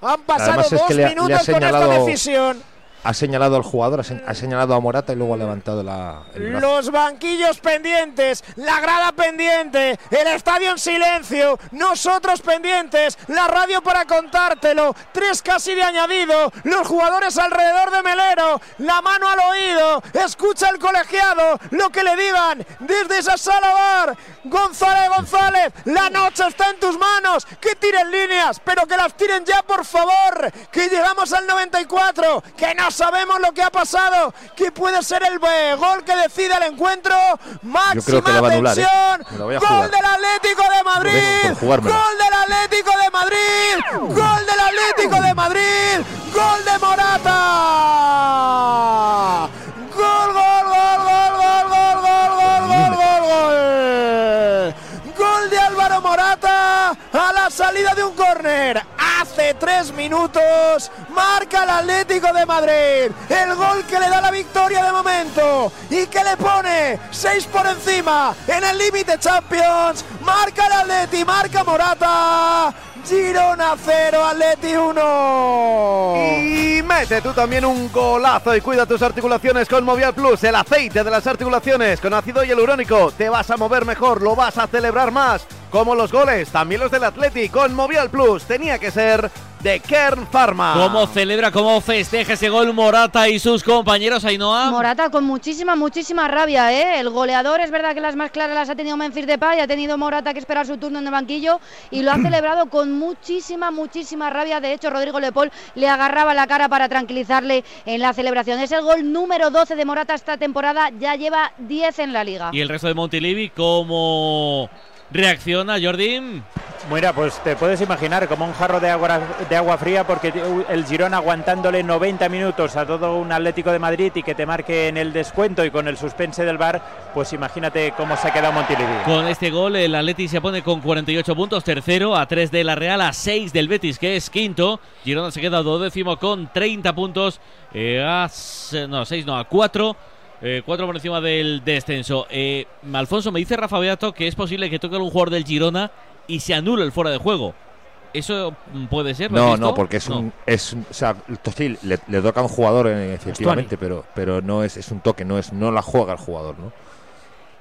Han pasado Además es dos que le ha- le ha minutos con esta señalado- decisión. Ha señalado al jugador, ha, se- ha señalado a Morata y luego ha levantado la. Los banquillos pendientes, la grada pendiente, el estadio en silencio, nosotros pendientes, la radio para contártelo, tres casi de añadido, los jugadores alrededor de Melero, la mano al oído, escucha el colegiado, lo que le digan desde esa. González González, la noche está en tus manos, que tiren líneas, pero que las tiren ya por favor, que llegamos al 94, que no Ya sabemos lo que ha pasado. Que puede ser el gol que decide el encuentro. Máxima ¿eh? tensión. Gol jugar. del Atlético de Madrid. Gol del Atlético de Madrid. Gol del Atlético de Madrid. Gol de Morata. Gol, gol, gol, gol, gol, gol, gol, gol, gol, gol, gol. Gol de Álvaro Morata a la salida de un córner. Tres minutos marca el Atlético de Madrid. El gol que le da la victoria de momento y que le pone seis por encima en el límite Champions. Marca el Atleti, marca Morata. Girona 0, Atleti 1. Y mete tú también un golazo y cuida tus articulaciones con Movial Plus, el aceite de las articulaciones con ácido hialurónico. Te vas a mover mejor, lo vas a celebrar más. Como los goles, también los del Atleti con Movial Plus. Tenía que ser de Kern Pharma. ¿Cómo celebra, cómo festeja ese gol Morata y sus compañeros Ainhoa? Morata con muchísima, muchísima rabia, ¿eh? El goleador es verdad que las más claras las ha tenido Memphis Depay, ha tenido Morata que esperar su turno en el banquillo y lo ha celebrado con muchísima, muchísima rabia. De hecho, Rodrigo Lepol le agarraba la cara para tranquilizarle en la celebración. Es el gol número 12 de Morata esta temporada, ya lleva 10 en la liga. ¿Y el resto de Montilivi cómo reacciona Jordi? Mira, pues te puedes imaginar como un jarro de agua, de agua fría porque el Girón aguantándole 90 minutos a todo un Atlético de Madrid y que te marque en el descuento y con el suspense del bar, pues imagínate cómo se ha quedado Montilivi. Con este gol el Atleti se pone con 48 puntos, tercero, a 3 de la Real, a 6 del Betis que es quinto. Girona se queda duodécimo con 30 puntos, eh, a, no, 6 no, a 4. Eh, cuatro por encima del descenso. Eh, Alfonso, me dice Rafa Beato que es posible que toque un jugador del Girona y se anule el fuera de juego. ¿Eso mm, puede ser? ¿Lo has No, no, porque es un, es un- o sea, sí, le, le toca a un jugador eh, efectivamente, pero, pero no es, es un toque, no es, no la juega el jugador, ¿no?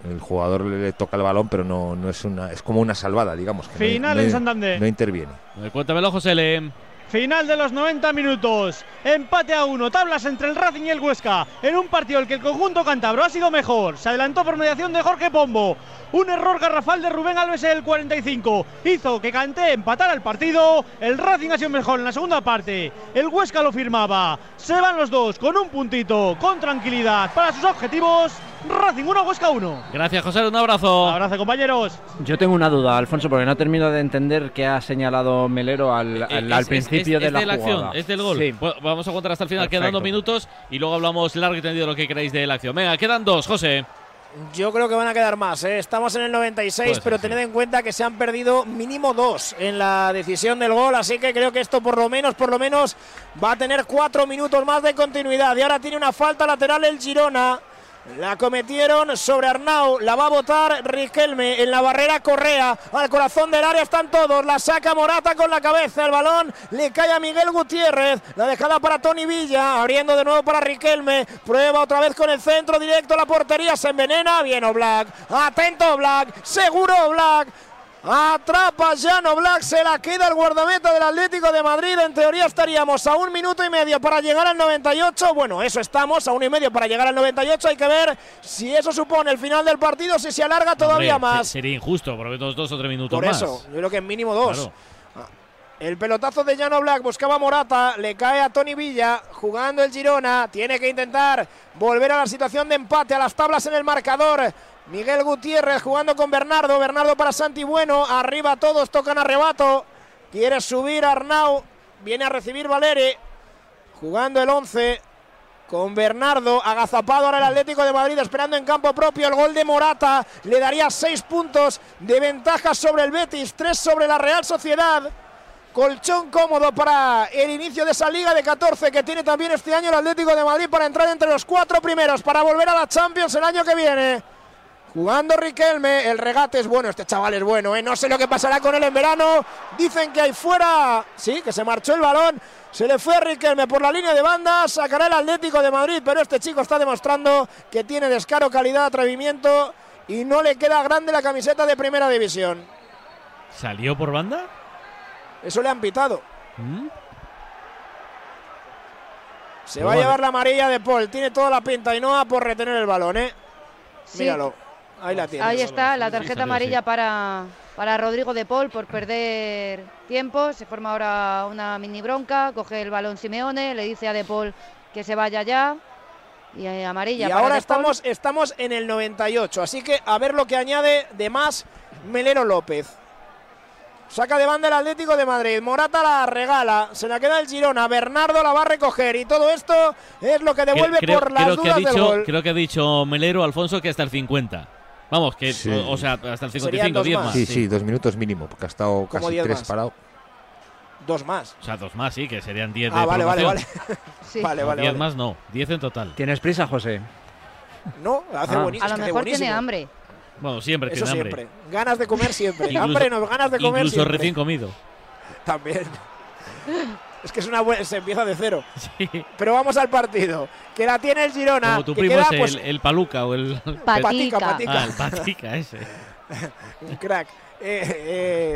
El jugador le, le toca el balón, pero no, no es una, es como una salvada, digamos. que no- Final no- en Santander. No interviene. Cuéntamelo, José Le. Final de los 90 minutos. Empate a uno. Tablas entre el Racing y el Huesca. En un partido en el que el conjunto cántabro ha sido mejor. Se adelantó por mediación de Jorge Pombo. Un error garrafal de Rubén Alves en el 45. Hizo que Canté empatara el partido. El Racing ha sido mejor en la segunda parte. El Huesca lo firmaba. Se van los dos con un puntito. Con tranquilidad para sus objetivos. Racing 1, Huesca 1. Gracias, José. Un abrazo. Abrazo, compañeros. Yo tengo una duda, Alfonso, porque no termino de entender qué ha señalado Melero al, al- Eh, al es- principio es- de es la, la acción, jugada. es del gol. Sí. Bueno, vamos a contar hasta el final, Perfecto. quedan dos minutos y luego hablamos largo y tendido de lo que queráis de la acción. Venga, quedan dos, José. Yo creo que van a quedar más. ¿eh? Estamos en el 96, Puede ser, pero sí. tened en cuenta que se han perdido mínimo dos en la decisión del gol. Así que creo que esto por lo menos, por lo menos, va a tener cuatro minutos más de continuidad. Y ahora tiene una falta lateral el Girona. La cometieron sobre Arnau, la va a botar Riquelme en la barrera Correa, al corazón del área están todos, la saca Morata con la cabeza, el balón le cae a Miguel Gutiérrez, la dejada para Tony Villa, abriendo de nuevo para Riquelme, prueba otra vez con el centro directo. La portería, se envenena, bien Black, atento Black, seguro Black, Atrapa Llano Black, se la queda el guardameta del Atlético de Madrid. En teoría estaríamos a un minuto y medio para llegar al 98. Bueno, eso estamos, a uno y medio para llegar al 98. Hay que ver si eso supone el final del partido, si se alarga todavía Hombre, más. se- Sería injusto, porque dos, dos o tres minutos Por más. eso, yo creo que en mínimo dos. Claro. El pelotazo de Llano Black buscaba a Morata, le cae a Tony Villa, jugando el Girona, tiene que intentar volver a la situación de empate, a las tablas en el marcador. Miguel Gutiérrez jugando con Bernardo, Bernardo para Santi. Bueno, arriba todos tocan arrebato, quiere subir Arnau, viene a recibir Valeri, jugando el 11 con Bernardo, agazapado ahora el Atlético de Madrid, esperando en campo propio. El gol de Morata, le daría seis puntos de ventaja sobre el Betis, tres sobre la Real Sociedad. Colchón cómodo para el inicio de esa liga de 14 que tiene también este año el Atlético de Madrid para entrar entre los cuatro primeros, para volver a la Champions el año que viene. Jugando Riquelme, el regate es bueno, este chaval es bueno, ¿eh? no sé lo que pasará con él en verano. Dicen que hay fuera, sí, que se marchó el balón, se le fue a Riquelme por la línea de banda, sacará el Atlético de Madrid, pero este chico está demostrando que tiene descaro, calidad, atrevimiento y no le queda grande la camiseta de primera división. ¿Salió por banda? Eso le han pitado. ¿Mm? Se Pero va a llevar la amarilla de Paul, tiene toda la pinta y no va por retener el balón, ¿eh? Sí. Míralo, ahí la tiene. Ahí está la tarjeta amarilla para, para Rodrigo de Paul por perder tiempo. Se forma ahora una mini bronca. Coge el balón Simeone, le dice a de Paul que se vaya ya. Y eh, amarilla. Y para ahora De Paul. estamos, estamos en el 98, así que a ver lo que añade de más Melero López. Saca de banda el Atlético de Madrid. Morata la regala. Se la queda el Girona. Bernardo la va a recoger. Y todo esto es lo que devuelve creo, por las creo que ha dudas del gol. creo que ha dicho Melero Alfonso que hasta el 50. Vamos, que Sí. o, o sea, hasta el Serían 55, dos 10 más. más. Sí, sí, dos minutos mínimo, porque ha estado casi tres más. parado. Dos más. O sea, dos más, sí, que serían 10 Ah, de vale, vale, vale. Sí. Vale, vale, 10 vale. más no, 10 en total. ¿Tienes prisa, José? No, hace Ah. buenísimo. A lo mejor tiene hambre. Bueno, siempre Eso tiene siempre. hambre. Ganas de comer siempre. Incluso- hambre no, ganas de comer Incluso siempre. recién comido. También. Es que es una buena, se empieza de cero. Pero vamos al partido. Que la tiene el Girona. Como tu que primo queda, es el, pues, el Paluca o el. Patica, patica. Ah, el Patica ese. un crack. Eh,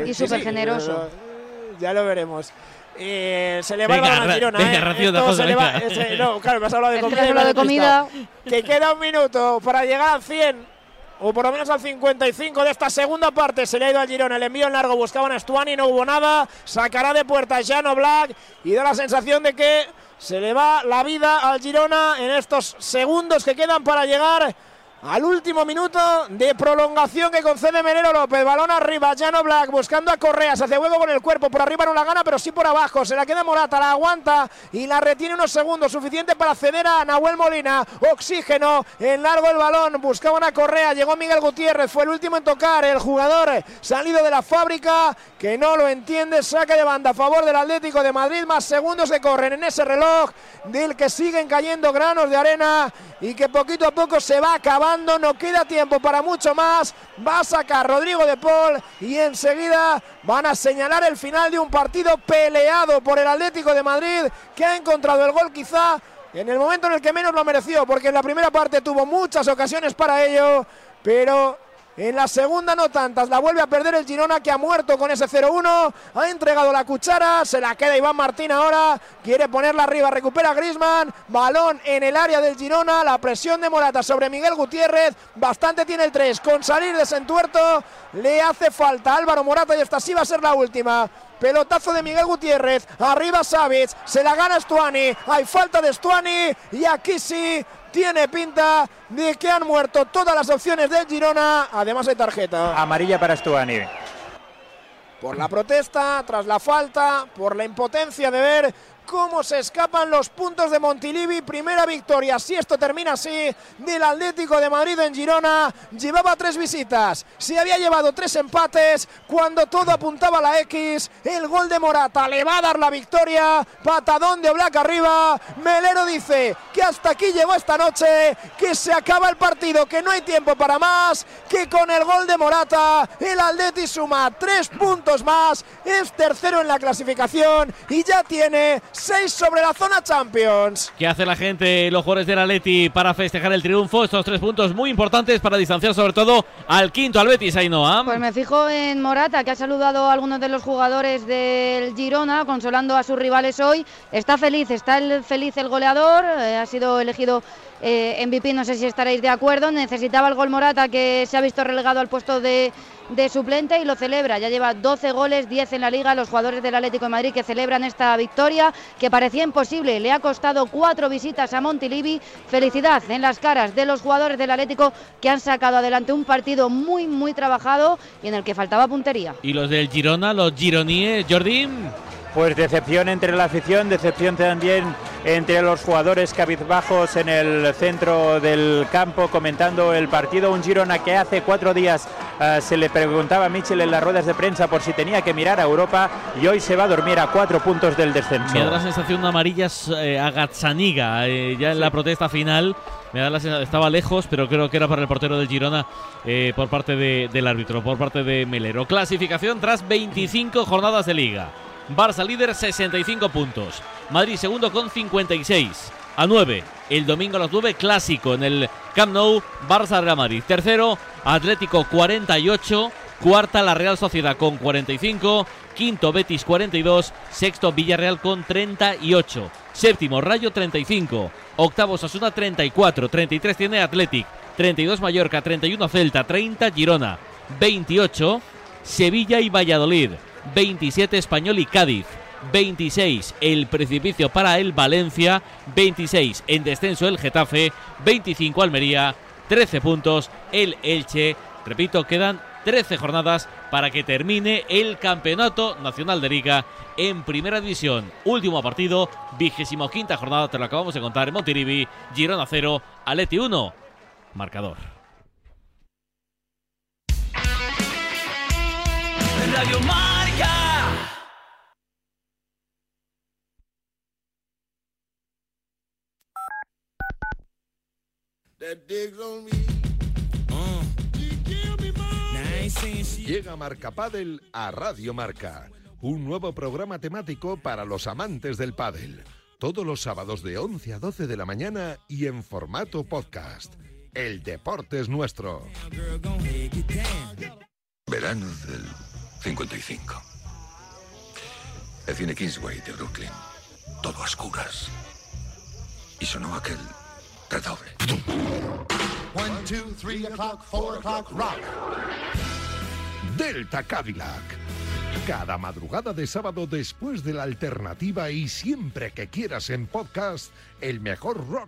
eh, Y sí, súper sí, generoso. eh, Ya lo veremos. Eh, se le va Venga, el balón al ra- Girona. venga, eh. Esto se le va- ese- no, claro, me has hablado de comida. de. Que queda un minuto para llegar al 100. O por lo menos al 55 de esta segunda parte. Se le ha ido al Girona. El envío en largo buscaban a Stuani. No hubo nada. Sacará de puerta Jano Black. Y da la sensación de que se le va la vida al Girona en estos segundos que quedan para llegar al último minuto de prolongación que concede Menero López. Balón arriba, Llano Black buscando a Correa. Se hace hueco con el cuerpo. Por arriba no la gana, pero sí por abajo. Se la queda Morata, la aguanta y la retiene unos segundos. Suficiente para ceder a Nahuel Molina. Oxígeno en largo el balón. Buscaban a Correa. Llegó Miguel Gutiérrez. Fue el último en tocar. El jugador salido de la fábrica que no lo entiende. Saca de banda a favor del Atlético de Madrid. Más segundos que corren en ese reloj del que siguen cayendo granos de arena y que poquito a poco se va acabando. No queda tiempo para mucho más. Va a sacar Rodrigo de Paul y enseguida van a señalar el final de un partido peleado por el Atlético de Madrid que ha encontrado el gol quizá en el momento en el que menos lo mereció, porque en la primera parte tuvo muchas ocasiones para ello, pero en la segunda no tantas. La vuelve a perder el Girona que ha muerto con ese 0-1. Ha entregado la cuchara. Se la queda Iván Martín ahora. Quiere ponerla arriba. Recupera Grisman. Balón en el área del Girona. La presión de Morata sobre Miguel Gutiérrez. Bastante tiene el 3. Con salir de Sentuerto le hace falta Álvaro Morata y esta sí va a ser la última. Pelotazo de Miguel Gutiérrez. Arriba Savic. Se la gana Stuani. Hay falta de Stuani. Y aquí sí tiene pinta de que han muerto todas las opciones del Girona. Además hay tarjeta. Amarilla para Stuani. Por la protesta, tras la falta, por la impotencia de ver cómo se escapan los puntos de Montilivi. Primera victoria, si esto termina así, del Atlético de Madrid en Girona. Llevaba tres visitas, se había llevado tres empates. Cuando todo apuntaba a la X, el gol de Morata le va a dar la victoria. Patadón de Black arriba. Melero dice que hasta aquí llegó esta noche, que se acaba el partido, que no hay tiempo para más, que con el gol de Morata, el Atleti suma tres puntos más, es tercero en la clasificación y ya tiene 6 sobre la zona Champions. ¿Qué hace la gente, los jugadores del Atleti para festejar el triunfo? Estos tres puntos muy importantes para distanciar sobre todo al quinto, al Betis, Ainhoa. Pues me fijo en Morata, que ha saludado a algunos de los jugadores del Girona, consolando a sus rivales hoy. Está feliz, está el, feliz el goleador, eh, ha sido elegido eh, MVP, no sé si estaréis de acuerdo. Necesitaba el gol Morata, que se ha visto relegado al puesto de, de suplente y lo celebra. Ya lleva 12 goles, 10 en la liga. Los jugadores del Atlético de Madrid que celebran esta victoria, que parecía imposible. Le ha costado cuatro visitas a Montilivi. Felicidad en las caras de los jugadores del Atlético que han sacado adelante un partido muy, muy trabajado y en el que faltaba puntería. Y los del Girona, los gironíes, Jordi. Pues decepción entre la afición, decepción también entre los jugadores cabizbajos en el centro del campo comentando el partido. Un Girona que hace cuatro días uh, se le preguntaba a Michel en las ruedas de prensa por si tenía que mirar a Europa y hoy se va a dormir a cuatro puntos del descenso. Me da la sensación de amarillas eh, a Gazzaniga eh, ya en la protesta final. Me da la sensación, estaba lejos, pero creo que era para el portero del Girona eh, por parte de, del árbitro, por parte de Melero. Clasificación tras 25 jornadas de liga. Barça líder 65 puntos. Madrid segundo con 56. A 9. El domingo a las 9 clásico en el Camp Nou. Barça Real Madrid. Tercero Atlético 48. Cuarta la Real Sociedad con 45. Quinto Betis 42. Sexto Villarreal con 38. Séptimo Rayo 35. Octavo Sasuna 34. 33 tiene Athletic. 32 Mallorca. 31 Celta. 30 Girona. 28 Sevilla y Valladolid. 27 Español y Cádiz. 26 el precipicio para el Valencia, 26 en descenso el Getafe, 25 Almería, 13 puntos el Elche. Repito, quedan 13 jornadas para que termine el Campeonato Nacional de Liga en Primera División. Último partido, vigésimo quinta jornada, te lo acabamos de contar en Montirivi, Girona 0, Aleti 1, marcador. Radio Marca. Llega Marca Padel a Radio Marca, un nuevo programa temático para los amantes del pádel. Todos los sábados de 11 a 12 de la mañana y en formato podcast. El deporte es nuestro. Verano del 55. El cine Kingsway de Brooklyn. Todo a oscuras. Y sonó aquel redoble. One, two, three o'clock, four o'clock, rock. Delta Cadillac. Cada madrugada de sábado después de la alternativa y siempre que quieras en podcast, el mejor rock